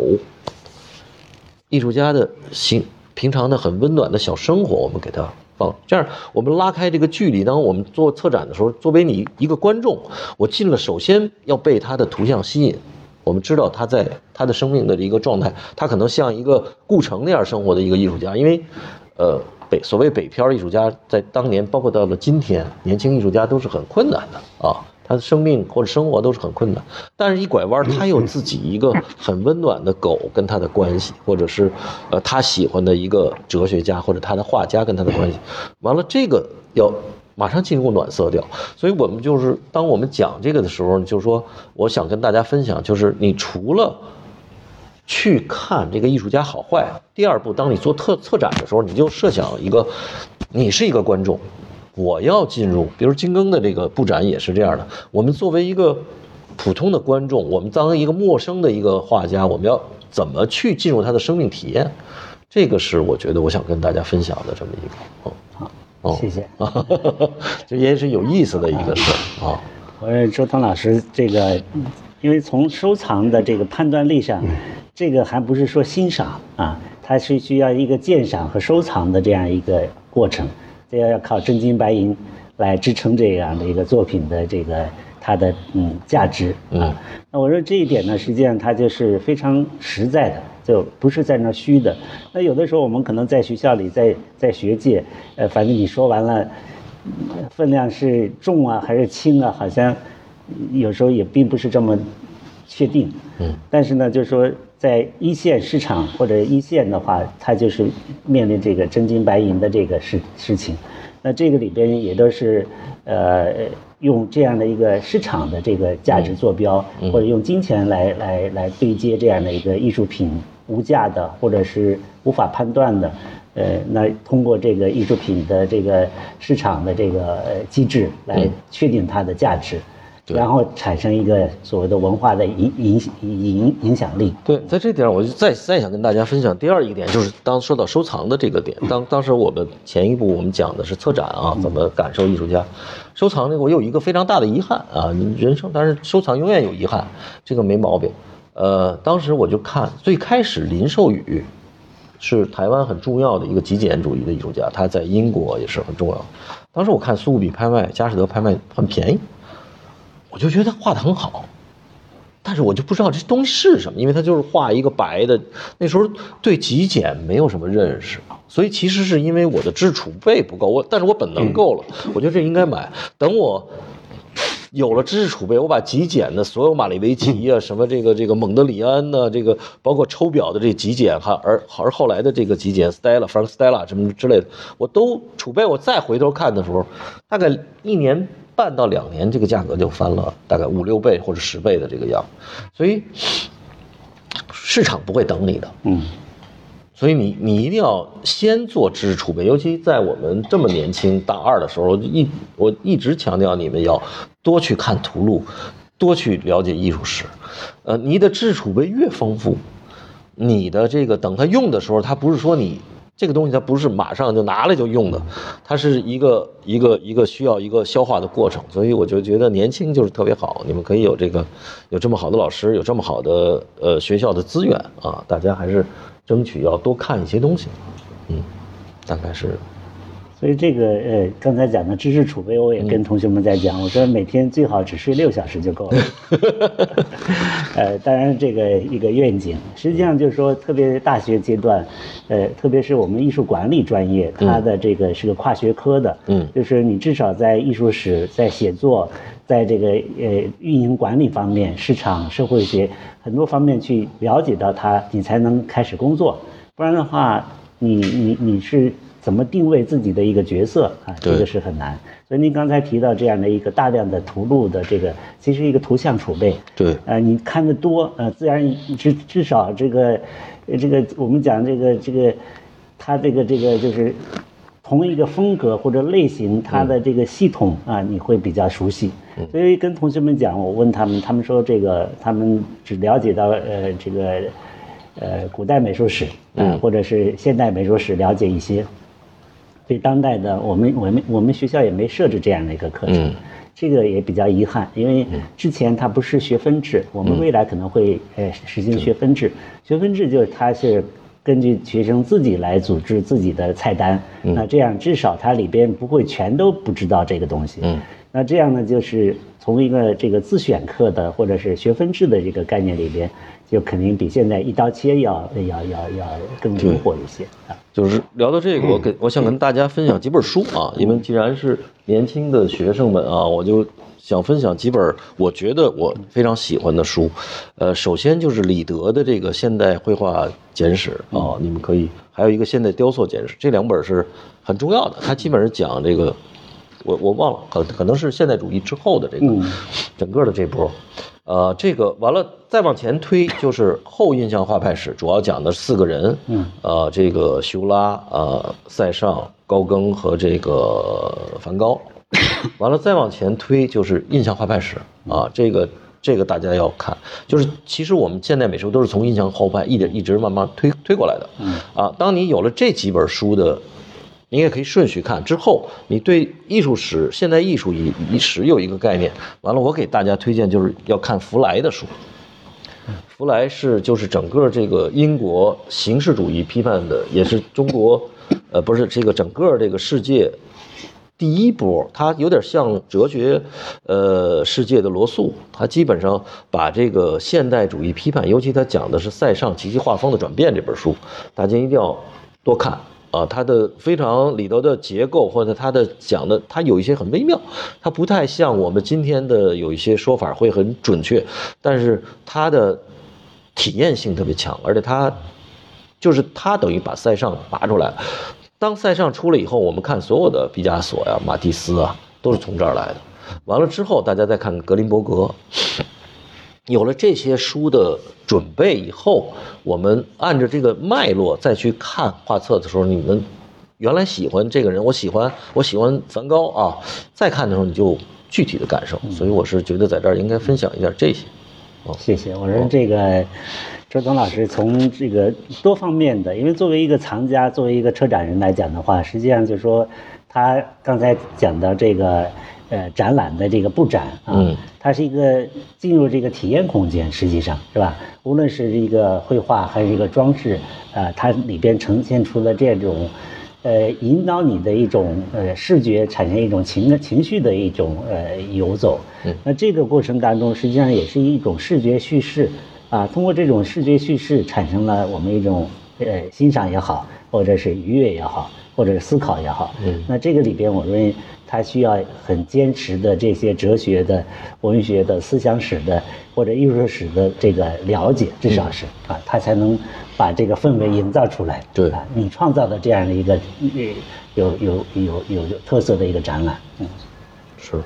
Speaker 1: 艺术家的心，平常的很温暖的小生活，我们给他。放这样，我们拉开这个距离。当我们做策展的时候，作为你一个观众，我进了，首先要被他的图像吸引。我们知道他在他的生命的一个状态，他可能像一个顾城那样生活的一个艺术家。因为，呃，北所谓北漂艺术家，在当年，包括到了今天，年轻艺术家都是很困难的啊。他的生命或者生活都是很困难，但是一拐弯，他有自己一个 很温暖的狗跟他的关系，或者是，呃，他喜欢的一个哲学家或者他的画家跟他的关系，完了这个要马上进入暖色调，所以我们就是当我们讲这个的时候，就是说我想跟大家分享，就是你除了去看这个艺术家好坏，第二步，当你做特策展的时候，你就设想一个，你是一个观众。我要进入，比如金庚的这个布展也是这样的。我们作为一个普通的观众，我们当一个陌生的一个画家，我们要怎么去进入他的生命体验？这个是我觉得我想跟大家分享的这么一个。
Speaker 2: 哦好，哦，谢谢。
Speaker 1: 这也是有意思的一个事儿啊。
Speaker 2: 我说周腾老师，这个因为从收藏的这个判断力上，这个还不是说欣赏啊，它是需要一个鉴赏和收藏的这样一个过程。这要要靠真金白银来支撑这样的一个作品的这个它的嗯价值啊。那我说这一点呢，实际上它就是非常实在的，就不是在那虚的。那有的时候我们可能在学校里，在在学界，呃，反正你说完了，分量是重啊还是轻啊，好像有时候也并不是这么确定。嗯。但是呢，就是说。在一线市场或者一线的话，它就是面临这个真金白银的这个事事情。那这个里边也都是，呃，用这样的一个市场的这个价值坐标，或者用金钱来来来对接这样的一个艺术品无价的，或者是无法判断的，呃，那通过这个艺术品的这个市场的这个机制来确定它的价值。然后产生一个所谓的文化的影影影影响力。
Speaker 1: 对，在这点我就再再想跟大家分享第二一个点，就是当说到收藏的这个点，当当时我们前一步我们讲的是策展啊，怎么感受艺术家，收藏这个我有一个非常大的遗憾啊，人生但是收藏永远有遗憾，这个没毛病。呃，当时我就看最开始林寿宇。是台湾很重要的一个极简主义的艺术家，他在英国也是很重要。当时我看苏富比拍卖、佳士得拍卖很便宜，我就觉得他画的很好，但是我就不知道这东西是什么，因为他就是画一个白的。那时候对极简没有什么认识，所以其实是因为我的知识储备不够，我但是我本能够了，我觉得这应该买。等我。有了知识储备，我把极简的所有马里维奇啊，什么这个这个蒙德里安呢，这个包括抽表的这极简哈，而而后来的这个极简，Stella、Frank Stella 什么之类的，我都储备。我再回头看的时候，大概一年半到两年，这个价格就翻了大概五六倍或者十倍的这个样。所以市场不会等你的，嗯。所以你你一定要先做知识储备，尤其在我们这么年轻大二的时候，一我一直强调你们要多去看图录，多去了解艺术史。呃，你的知识储备越丰富，你的这个等他用的时候，他不是说你这个东西，它不是马上就拿来就用的，它是一个一个一个需要一个消化的过程。所以我就觉得年轻就是特别好，你们可以有这个有这么好的老师，有这么好的呃学校的资源啊，大家还是。争取要多看一些东西，嗯，大概是。
Speaker 2: 所以这个呃，刚才讲的知识储备，我也跟同学们在讲，我说每天最好只睡六小时就够了。呃，当然这个一个愿景，实际上就是说，特别大学阶段，呃，特别是我们艺术管理专业，它的这个是个跨学科的，嗯，就是你至少在艺术史、在写作、在这个呃运营管理方面、市场社会学很多方面去了解到它，你才能开始工作，不然的话，你你你是。怎么定位自己的一个角色啊？这个是很难。所以您刚才提到这样的一个大量的图录的这个，其实一个图像储备。
Speaker 1: 对。
Speaker 2: 呃，你看的多，呃，自然至至少这个，这个我们讲这个这个，它这个这个就是同一个风格或者类型，它的这个系统啊，你会比较熟悉。所以跟同学们讲，我问他们，他们说这个他们只了解到呃这个呃古代美术史啊，或者是现代美术史了解一些。对当代的我们，我们我们学校也没设置这样的一个课程，这个也比较遗憾，因为之前它不是学分制，我们未来可能会呃实行学分制。学分制就是它是根据学生自己来组织自己的菜单，那这样至少它里边不会全都不知道这个东西。那这样呢，就是从一个这个自选课的或者是学分制的这个概念里边。就肯定比现在一刀切要要要要更灵活一些啊。
Speaker 1: 就是聊到这个，我跟我想跟大家分享几本书啊。因为既然是年轻的学生们啊，我就想分享几本我觉得我非常喜欢的书。呃，首先就是李德的这个《现代绘画简史》啊，你们可以还有一个《现代雕塑简史》，这两本是很重要的。它基本上讲这个，我我忘了，可可能是现代主义之后的这个整个的这波。呃，这个完了，再往前推就是后印象画派史，主要讲的四个人，嗯，呃，这个修拉，呃，塞尚、高更和这个梵高。完了，再往前推就是印象画派史，啊，这个这个大家要看，就是其实我们现代美术都是从印象后派一点一直慢慢推推过来的，嗯，啊，当你有了这几本书的。你也可以顺序看，之后你对艺术史、现代艺术以以史有一个概念。完了，我给大家推荐就是要看福来的书。福来是就是整个这个英国形式主义批判的，也是中国，呃，不是这个整个这个世界第一波。他有点像哲学，呃，世界的罗素。他基本上把这个现代主义批判，尤其他讲的是塞尚及其画风的转变这本书，大家一定要多看。啊，它的非常里头的结构，或者它的讲的，它有一些很微妙，它不太像我们今天的有一些说法会很准确，但是它的体验性特别强，而且它就是它等于把塞尚拔出来。当塞尚出来以后，我们看所有的毕加索呀、马蒂斯啊，都是从这儿来的。完了之后，大家再看格林伯格。有了这些书的准备以后，我们按照这个脉络再去看画册的时候，你们原来喜欢这个人，我喜欢我喜欢梵高啊，再看的时候你就具体的感受，所以我是觉得在这儿应该分享一下这些。
Speaker 2: 谢谢。我说这个周东老师从这个多方面的，因为作为一个藏家，作为一个车展人来讲的话，实际上就是说他刚才讲到这个呃展览的这个布展啊，
Speaker 1: 嗯
Speaker 2: 它是一个进入这个体验空间，实际上是吧？无论是一个绘画还是一个装饰，呃，它里边呈现出了这种。呃，引导你的一种呃视觉产生一种情情绪的一种呃游走，
Speaker 1: 嗯
Speaker 2: 那这个过程当中实际上也是一种视觉叙事，啊，通过这种视觉叙事产生了我们一种呃欣赏也好，或者是愉悦也好，或者是思考也好，
Speaker 1: 嗯
Speaker 2: 那这个里边我认为它需要很坚持的这些哲学的、文学的、思想史的或者艺术史的这个了解，至少是啊，他才能把这个氛围营造出来。
Speaker 1: 对
Speaker 2: 啊，你创造的这样的一个有有有有特色的一个展览，嗯。
Speaker 1: 是。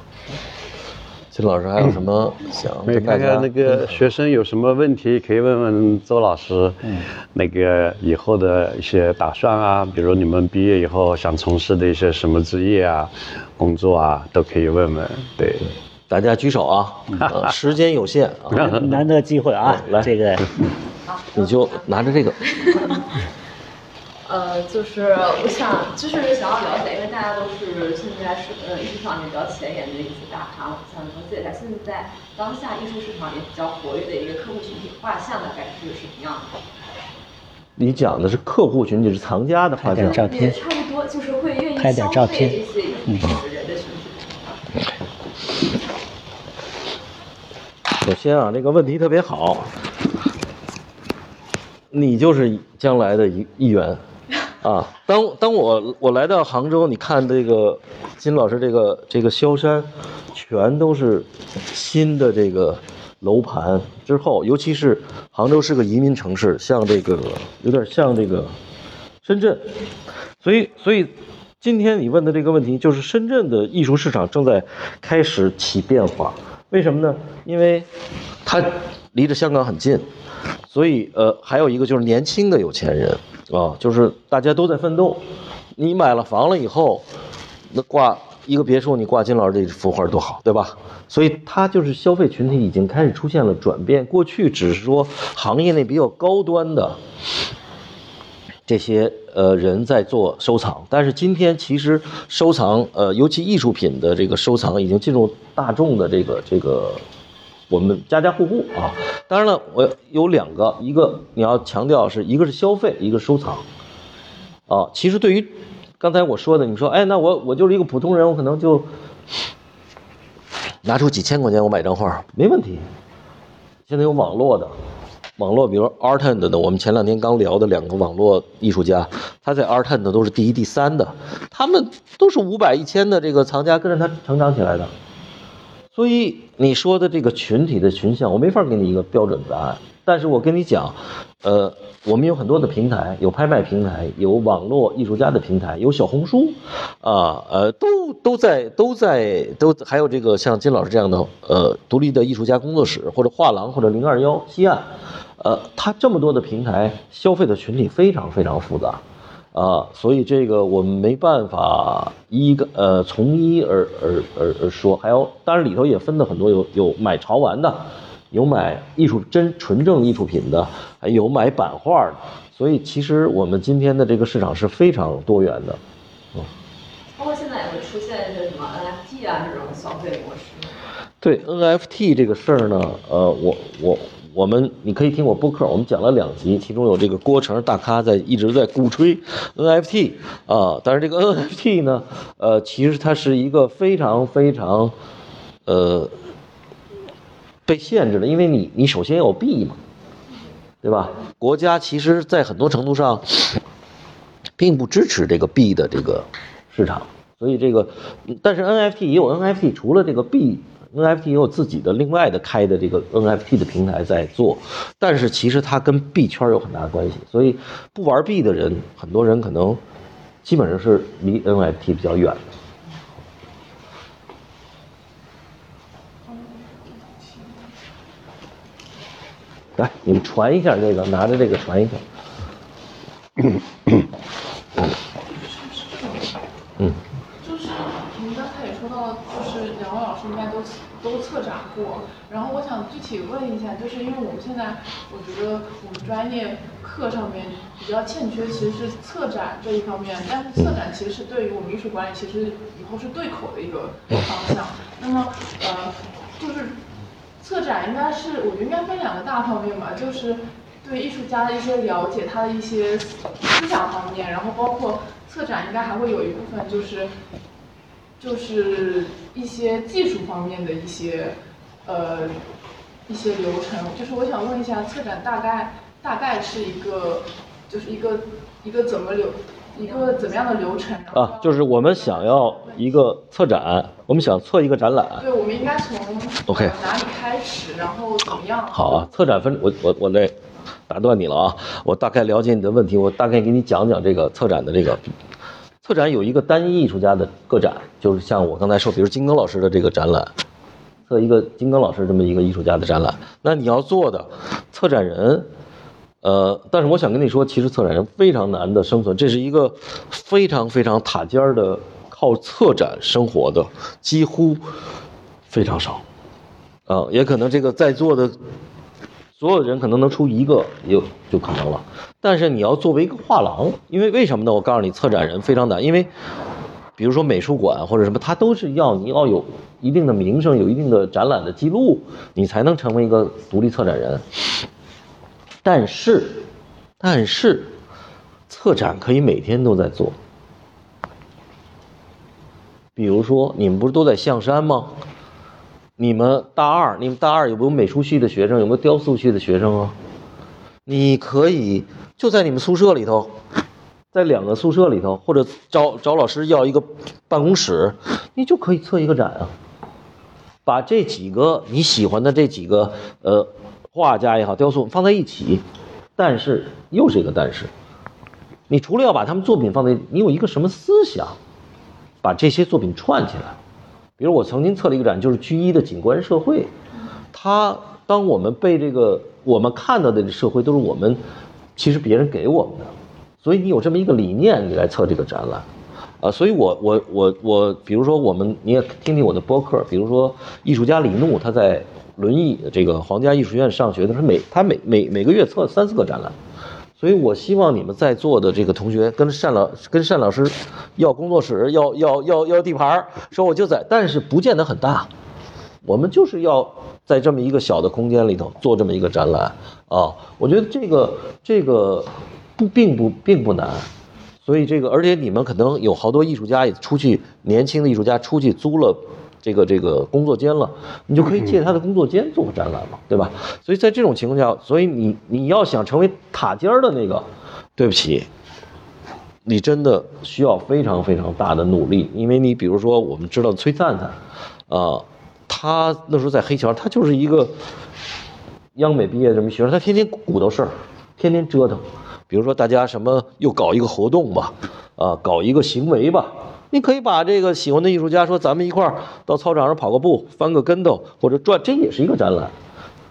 Speaker 1: 金老师还有什么想
Speaker 3: 看看那个学生有什么问题，可以问问周老师。嗯，那个以后的一些打算啊，比如你们毕业以后想从事的一些什么职业啊、工作啊，都可以问问。对，
Speaker 1: 大家举手啊？呃时间有限啊，
Speaker 2: 难得机会啊，
Speaker 1: 来
Speaker 2: 这个
Speaker 1: 你就拿着这个。
Speaker 4: 呃，就是我想，就是想要了解，因为大家都是现在是呃艺术上面比较前沿的一些大咖，我想了解一下现在当下艺术市场里比较活跃的一个客户群体画像的感觉是什么样的？
Speaker 1: 你讲的是客户群体是藏家的画像。
Speaker 2: 拍点，照片，
Speaker 4: 差不多，就是会愿意
Speaker 2: 拍点
Speaker 4: 消
Speaker 2: 照片
Speaker 4: 费这些艺术品的人的群体。
Speaker 1: 首先啊，这个问题特别好，你就是将来的一一员啊。当当我我来到杭州，你看这个金老师这个这个萧山，全都是新的这个楼盘之后，尤其是杭州是个移民城市，像这个有点像这个深圳，所以所以。今天你问的这个问题，就是深圳的艺术市场正在开始起变化。为什么呢？因为它离着香港很近，所以呃，还有一个就是年轻的有钱人啊，就是大家都在奋斗。你买了房了以后，那挂一个别墅，你挂金老师这幅画多好，对吧？所以它就是消费群体已经开始出现了转变。过去只是说行业内比较高端的这些呃人在做收藏，但是今天其实收藏呃，尤其艺术品的这个收藏已经进入大众的这个这个我们家家户户啊。当然了，我有两个，一个你要强调是一个是消费，一个收藏啊。其实对于刚才我说的，你说哎，那我我就是一个普通人，我可能就拿出几千块钱我买张画没问题。现在有网络的，网络，比如 Artend 的，我们前两天刚聊的两个网络艺术家，他在 Artend 都是第一、第三的，他们都是五百、一千的这个藏家跟着他成长起来的。所以你说的这个群体的群像，我没法给你一个标准答案。但是我跟你讲，呃，我们有很多的平台，有拍卖平台，有网络艺术家的平台，有小红书，啊，呃，都都在都在都还有这个像金老师这样的呃独立的艺术家工作室，或者画廊，或者零二幺西岸，呃，它这么多的平台，消费的群体非常非常复杂。啊，所以这个我们没办法一个呃从一而而而而说，还有当然里头也分的很多，有有买潮玩的，有买艺术真纯正艺术品的，还有买版画的，所以其实我们今天的这个市场是非常多元的。
Speaker 4: 嗯包括现在也会出现一些什么 NFT 啊这种消费模式。
Speaker 1: 对 NFT 这个事儿呢，呃，我我我们你可以听我播客，我们讲了两集，其中有这个郭成大咖在一直在鼓吹 NFT 啊，但是这个 NFT 呢，呃，其实它是一个非常非常呃被限制的，因为你你首先要有币嘛，对吧？国家其实在很多程度上并不支持这个币的这个市场，所以这个，但是 NFT 也有 NFT，除了这个币，NFT 也有自己的另外的开的这个 NFT 的平台在做，但是其实它跟币圈有很大的关系，所以不玩币的人，很多人可能基本上是离 NFT 比较远的。来，你们传一下这个，拿着这个传一下。嗯，
Speaker 5: 您刚才也说说到就是两位老师应该都都策展过，然后我想具体问一下，就是因为我们现在我觉得我们专业课上面比较欠缺其实是策展这一方面，但是策展其实是对于我们艺术管理其实以后是对口的一个方向。那么呃，就是策展应该是我觉得应该分两个大方面吧，就是对艺术家的一些了解，他的一些思想方面，然后包括策展应该还会有一部分就是就是一些技术方面的一些呃一些流程。就是我想问一下，策展大概大概是一个就是一个一个怎么流一个怎么样的流程？
Speaker 1: 啊，就是我们想要一个策展，我们想策一个展览。
Speaker 5: 对，我们应该从
Speaker 1: OK
Speaker 5: 哪里开始，然后怎么样？
Speaker 1: 好啊，策展分我我我那打断你了啊，我大概了解你的问题，我大概给你讲讲这个策展的这个。策展有一个单一艺术家的个展，就是像我刚才说，比如金庚老师的这个展览，策一个金庚老师这么一个艺术家的展览，那你要做的策展人，呃，但是我想跟你说，其实策展人非常难的生存，这是一个非常非常塔尖的靠策展生活的，几乎非常少。啊，也可能这个在座的所有人可能能出一个，也有就可能了。但是你要作为一个画廊，因为为什么呢？我告诉你，策展人非常难，因为比如说美术馆或者什么，它都是要你要有一定的名声，有一定的展览的记录，你才能成为一个独立策展人。但是，但是，策展可以每天都在做。比如说，你们不是都在象山吗？你们大二，你们大二有没有美术系的学生？有没有雕塑系的学生啊？你可以就在你们宿舍里头，在两个宿舍里头，或者找找老师要一个办公室，你就可以策一个展啊。把这几个你喜欢的这几个呃画家也好，雕塑放在一起，但是又是一个但是，你除了要把他们作品放在，你有一个什么思想，把这些作品串起来。比如我曾经策了一个展，就是居一的景观社会，它当我们被这个我们看到的社会都是我们其实别人给我们的，所以你有这么一个理念，你来测这个展览，啊，所以我我我我，比如说我们你也听听我的播客，比如说艺术家李怒他在轮椅这个皇家艺术院上学的时候，每他每每每个月测三四个展览。所以，我希望你们在座的这个同学跟单老跟单老师要工作室，要要要要地盘，说我就在，但是不见得很大。我们就是要在这么一个小的空间里头做这么一个展览啊。我觉得这个这个不并不并不难。所以这个，而且你们可能有好多艺术家也出去，年轻的艺术家出去租了。这个这个工作间了，你就可以借他的工作间做个展览嘛，对吧？所以在这种情况下，所以你你要想成为塔尖儿的那个，对不起，你真的需要非常非常大的努力，因为你比如说我们知道崔灿灿，啊，他那时候在黑桥，他就是一个央美毕业这么学生，他天天鼓捣事儿，天天折腾，比如说大家什么又搞一个活动吧，啊，搞一个行为吧。你可以把这个喜欢的艺术家说，咱们一块儿到操场上跑个步，翻个跟头或者转，这也是一个展览。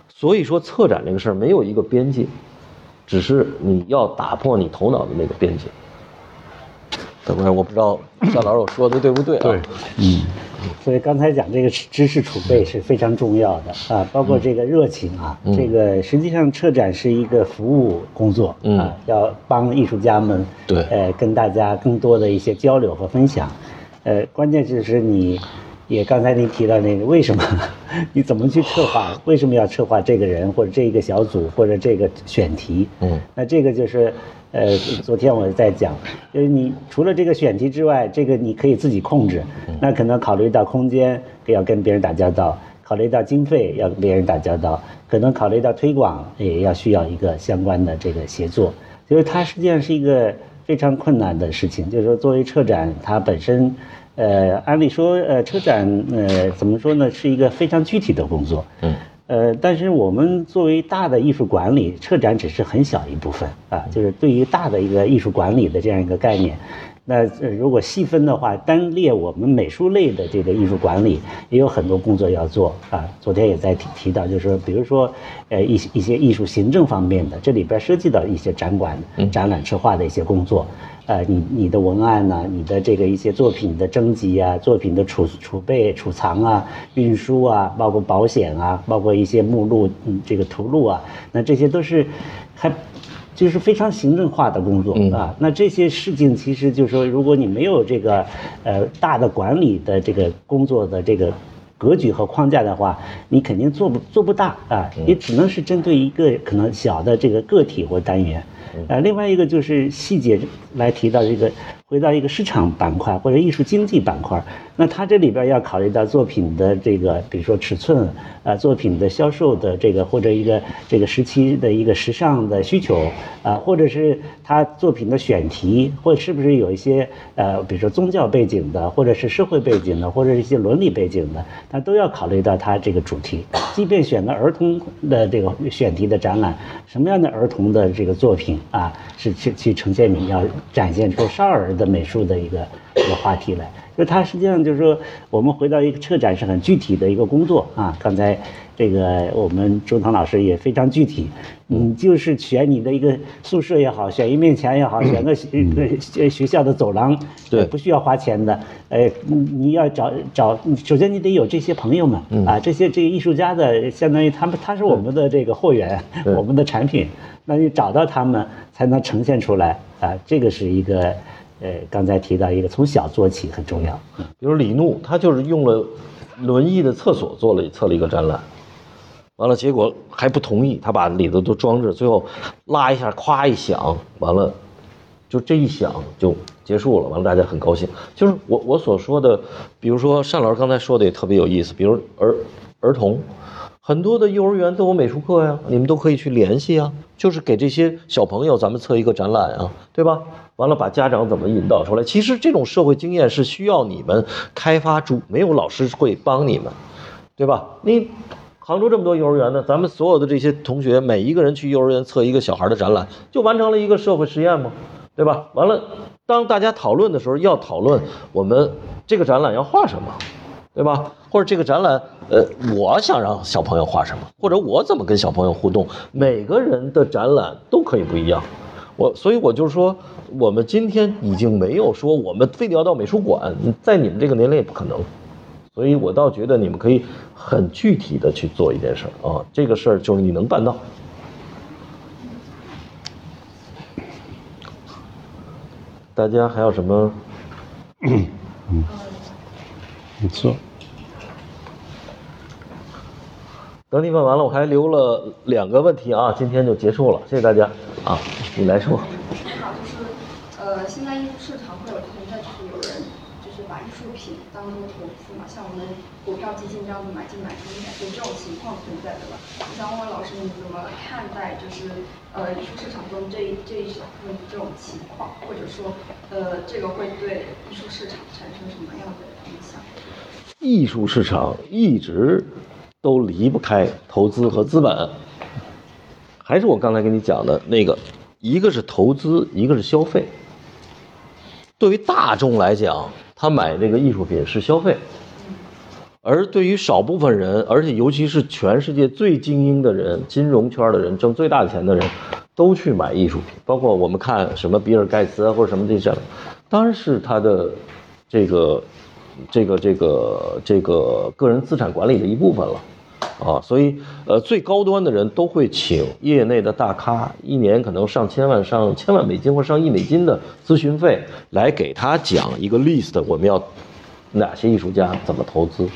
Speaker 1: 所以说，策展这个事儿没有一个边界，只是你要打破你头脑的那个边界。等会儿我不知道夏老师我说的对不对啊？
Speaker 3: 对，
Speaker 2: 嗯，所以刚才讲这个知识储备是非常重要的啊，包括这个热情啊，这个实际上策展是一个服务工作啊，要帮艺术家们
Speaker 1: 对。
Speaker 2: 呃跟大家更多的一些交流和分享，呃，关键就是你。也刚才您提到那个为什么，你怎么去策划？为什么要策划这个人或者这一个小组或者这个选题？
Speaker 1: 嗯，
Speaker 2: 那这个就是，呃，昨天我在讲，就是你除了这个选题之外，这个你可以自己控制。那可能考虑到空间要跟别人打交道，考虑到经费要跟别人打交道，可能考虑到推广也要需要一个相关的这个协作。就是它实际上是一个非常困难的事情。就是说，作为策展，它本身。呃，按理说，呃，车展，呃，怎么说呢，是一个非常具体的工作。
Speaker 1: 嗯。
Speaker 2: 呃，但是我们作为大的艺术管理，车展只是很小一部分啊。就是对于大的一个艺术管理的这样一个概念，那呃如果细分的话，单列我们美术类的这个艺术管理，也有很多工作要做啊。昨天也在提提到，就是说，比如说，呃，一些一些艺术行政方面的，这里边涉及到一些展馆、展览策划的一些工作。呃，你你的文案呢，你的这个一些作品的征集啊，作品的储储备、储藏啊，运输啊，包括保险啊，包括一些目录、嗯，这个图录啊，那这些都是还。就是非常行政化的工作啊，那这些事情其实就是说，如果你没有这个呃大的管理的这个工作的这个格局和框架的话，你肯定做不做不大啊，也只能是针对一个可能小的这个个体或单元，呃，另外一个就是细节来提到这个。回到一个市场板块或者艺术经济板块，那它这里边要考虑到作品的这个，比如说尺寸，啊，作品的销售的这个或者一个这个时期的一个时尚的需求，啊，或者是它作品的选题，或是不是有一些呃，比如说宗教背景的，或者是社会背景的，或者一些伦理背景的，它都要考虑到它这个主题。即便选择儿童的这个选题的展览，什么样的儿童的这个作品啊，是去去呈现你要展现出少儿。的美术的一个一个话题来，就它实际上就是说，我们回到一个策展是很具体的一个工作啊。刚才这个我们周棠老师也非常具体，你就是选你的一个宿舍也好，选一面墙也好，选个学学校的走廊，
Speaker 1: 对，
Speaker 2: 不需要花钱的。哎，你要找找，首先你得有这些朋友们啊，这些这个艺术家的，相当于他们他是我们的这个货源，我们的产品，那你找到他们才能呈现出来啊，这个是一个。呃，刚才提到一个从小做起很重要，
Speaker 1: 比如李怒，他就是用了轮椅的厕所做了测了一个展览，完了结果还不同意，他把里头都装着，最后拉一下，咵一响，完了就这一响就结束了，完了大家很高兴。就是我我所说的，比如说单老师刚才说的也特别有意思，比如儿儿童，很多的幼儿园都有美术课呀，你们都可以去联系啊，就是给这些小朋友咱们测一个展览啊，对吧？完了，把家长怎么引导出来？其实这种社会经验是需要你们开发出，没有老师会帮你们，对吧？你杭州这么多幼儿园呢，咱们所有的这些同学，每一个人去幼儿园测一个小孩的展览，就完成了一个社会实验吗？对吧？完了，当大家讨论的时候，要讨论我们这个展览要画什么，对吧？或者这个展览，呃，我想让小朋友画什么，或者我怎么跟小朋友互动？每个人的展览都可以不一样。我所以，我就是说，我们今天已经没有说我们非得要到美术馆，在你们这个年龄也不可能。所以我倒觉得你们可以很具体的去做一件事儿啊，这个事儿就是你能办到。大家还有什么？
Speaker 3: 嗯，没错。
Speaker 1: 等你问完了，我还留了两个问题啊，今天就结束了，谢谢大家啊，你来说。
Speaker 6: 好，就是呃，现在艺术市场会有存在，就是有人就是把艺术品当做投资嘛，像我们股票基金这样子买进买出，有这种情况存在，对吧？我想问问老师，你怎么看待就是呃艺术市场中这一这一小部分这种情况，或者说呃这个会对艺术市场产生什么样的影响？
Speaker 1: 艺术市场一直。都离不开投资和资本，还是我刚才跟你讲的那个，一个是投资，一个是消费。对于大众来讲，他买这个艺术品是消费；而对于少部分人，而且尤其是全世界最精英的人、金融圈的人、挣最大钱的人，都去买艺术品。包括我们看什么比尔盖茨啊，或者什么这些，当然是他的这个。这个这个这个个人资产管理的一部分了，啊，所以呃最高端的人都会请业内的大咖，一年可能上千万、上千万美金或上亿美金的咨询费，来给他讲一个 list，我们要哪些艺术家怎么投资，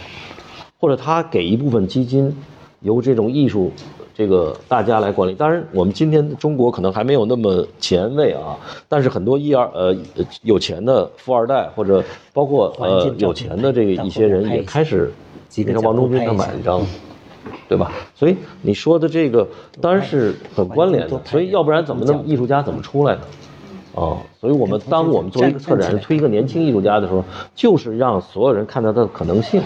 Speaker 1: 或者他给一部分基金，由这种艺术。这个大家来管理，当然我们今天中国可能还没有那么前卫啊，但是很多一二呃有钱的富二代或者包括呃有钱的这个一些人也开始，你看王中军他买一张，对吧？所以你说的这个当然是很关联的，所以要不然怎么那么艺术家怎么出来呢？啊，所以我们当我们作为一个策展人推一个年轻艺术家的时候，就是让所有人看到他的可能性。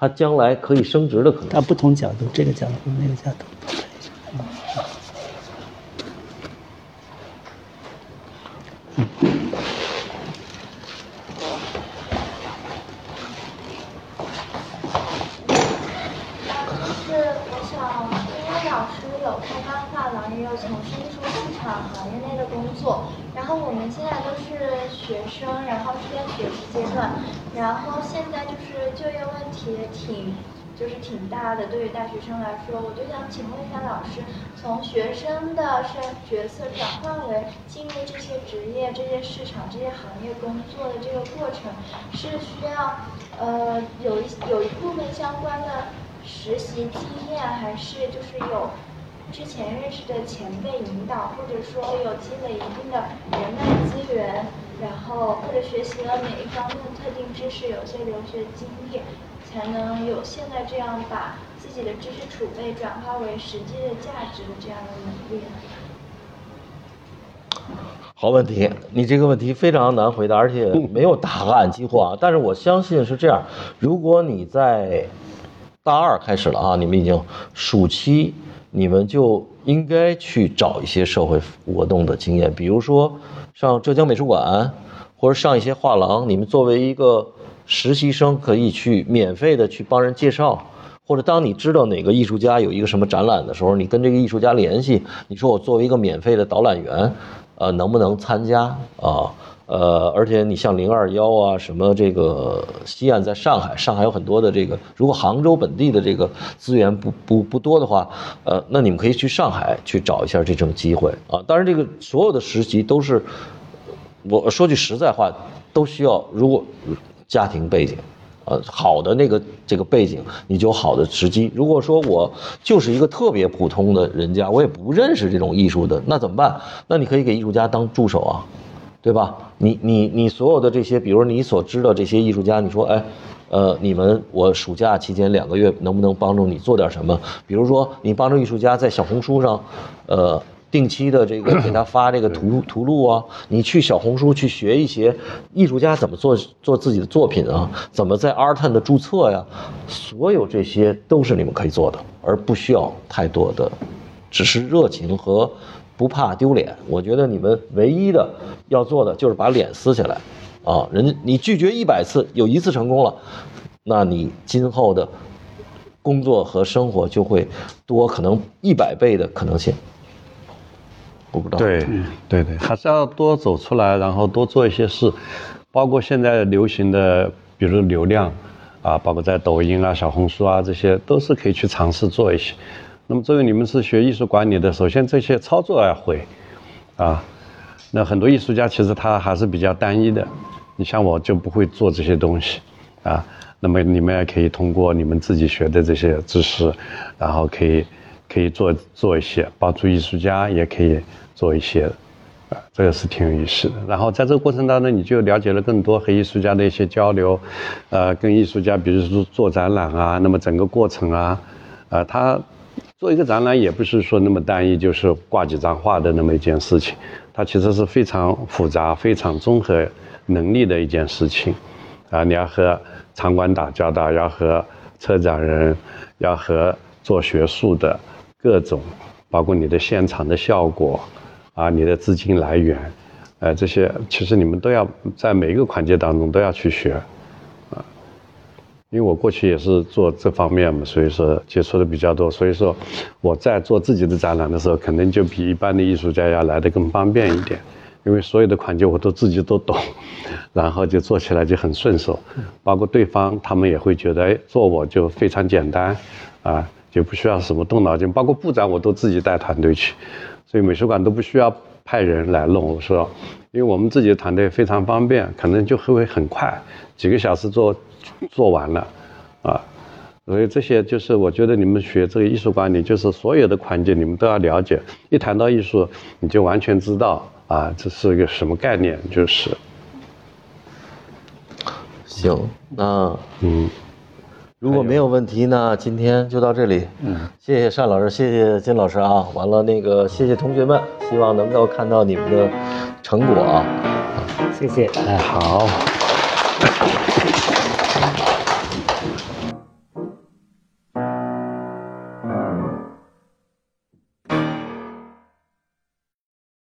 Speaker 1: 它将来可以升值的可能。
Speaker 2: 它不同角度，这个角度，那个角度。
Speaker 7: 就是我想，因为老师有开干发廊，也有从事一些工厂行业内的工作，然后我们现在都是学生，然后是在学习阶段。然后现在就是就业问题挺。就是挺大的，对于大学生来说，我就想请问一下老师，从学生的身角色转换为进入这些职业、这些市场、这些行业工作的这个过程，是需要呃有一有一部分相关的实习经验，还是就是有之前认识的前辈引导，或者说有积累一定的人脉资源，然后或者学习了哪一方面特定知识，有些留学经历。才能有现在这样把自己的知识储备转化为实际的价值的这样的能力。
Speaker 1: 好问题，你这个问题非常难回答，而且没有答案几乎啊。但是我相信是这样，如果你在大二开始了啊，你们已经暑期，你们就应该去找一些社会活动的经验，比如说上浙江美术馆，或者上一些画廊，你们作为一个。实习生可以去免费的去帮人介绍，或者当你知道哪个艺术家有一个什么展览的时候，你跟这个艺术家联系，你说我作为一个免费的导览员，呃，能不能参加啊？呃，呃而且你像零二幺啊，什么这个西岸在上海，上海有很多的这个，如果杭州本地的这个资源不不不多的话，呃，那你们可以去上海去找一下这种机会啊。当然，这个所有的实习都是，我说句实在话，都需要如果。家庭背景，呃，好的那个这个背景，你就有好的时机。如果说我就是一个特别普通的人家，我也不认识这种艺术的，那怎么办？那你可以给艺术家当助手啊，对吧？你你你所有的这些，比如你所知道这些艺术家，你说，哎，呃，你们我暑假期间两个月能不能帮助你做点什么？比如说你帮助艺术家在小红书上，呃。定期的这个给他发这个图图录啊，你去小红书去学一些艺术家怎么做做自己的作品啊，怎么在 Artan 的注册呀，所有这些都是你们可以做的，而不需要太多的，只是热情和不怕丢脸。我觉得你们唯一的要做的就是把脸撕下来，啊，人家你拒绝一百次，有一次成功了，那你今后的工作和生活就会多可能一百倍的可能性。我不知道。
Speaker 3: 对，对对，还是要多走出来，然后多做一些事，包括现在流行的，比如流量，啊，包括在抖音啊、小红书啊，这些都是可以去尝试做一些。那么作为你们是学艺术管理的，首先这些操作要会，啊，那很多艺术家其实他还是比较单一的，你像我就不会做这些东西，啊，那么你们也可以通过你们自己学的这些知识，然后可以。可以做做一些帮助艺术家，也可以做一些，啊，这个是挺有意思的。然后在这个过程当中，你就了解了更多和艺术家的一些交流，呃，跟艺术家，比如说做展览啊，那么整个过程啊，呃，他做一个展览也不是说那么单一，就是挂几张画的那么一件事情，它其实是非常复杂、非常综合能力的一件事情，啊，你要和场馆打交道，要和策展人，要和做学术的。各种，包括你的现场的效果，啊，你的资金来源，呃，这些其实你们都要在每一个环节当中都要去学，因为我过去也是做这方面嘛，所以说接触的比较多，所以说我在做自己的展览的时候，肯定就比一般的艺术家要来的更方便一点，因为所有的环节我都自己都懂，然后就做起来就很顺手，包括对方他们也会觉得，哎，做我就非常简单，啊。就不需要什么动脑筋，包括布展我都自己带团队去，所以美术馆都不需要派人来弄。我说，因为我们自己的团队非常方便，可能就会很快，几个小时做 做完了，啊，所以这些就是我觉得你们学这个艺术管理，就是所有的环节你们都要了解。一谈到艺术，你就完全知道啊，这是一个什么概念，就是。
Speaker 1: 行，那嗯。如果没有问题呢，今天就到这里。嗯，谢谢单老师，谢谢金老师啊。完了，那个谢谢同学们，希望能够看到你们的成果啊。
Speaker 2: 谢谢，哎，
Speaker 1: 好。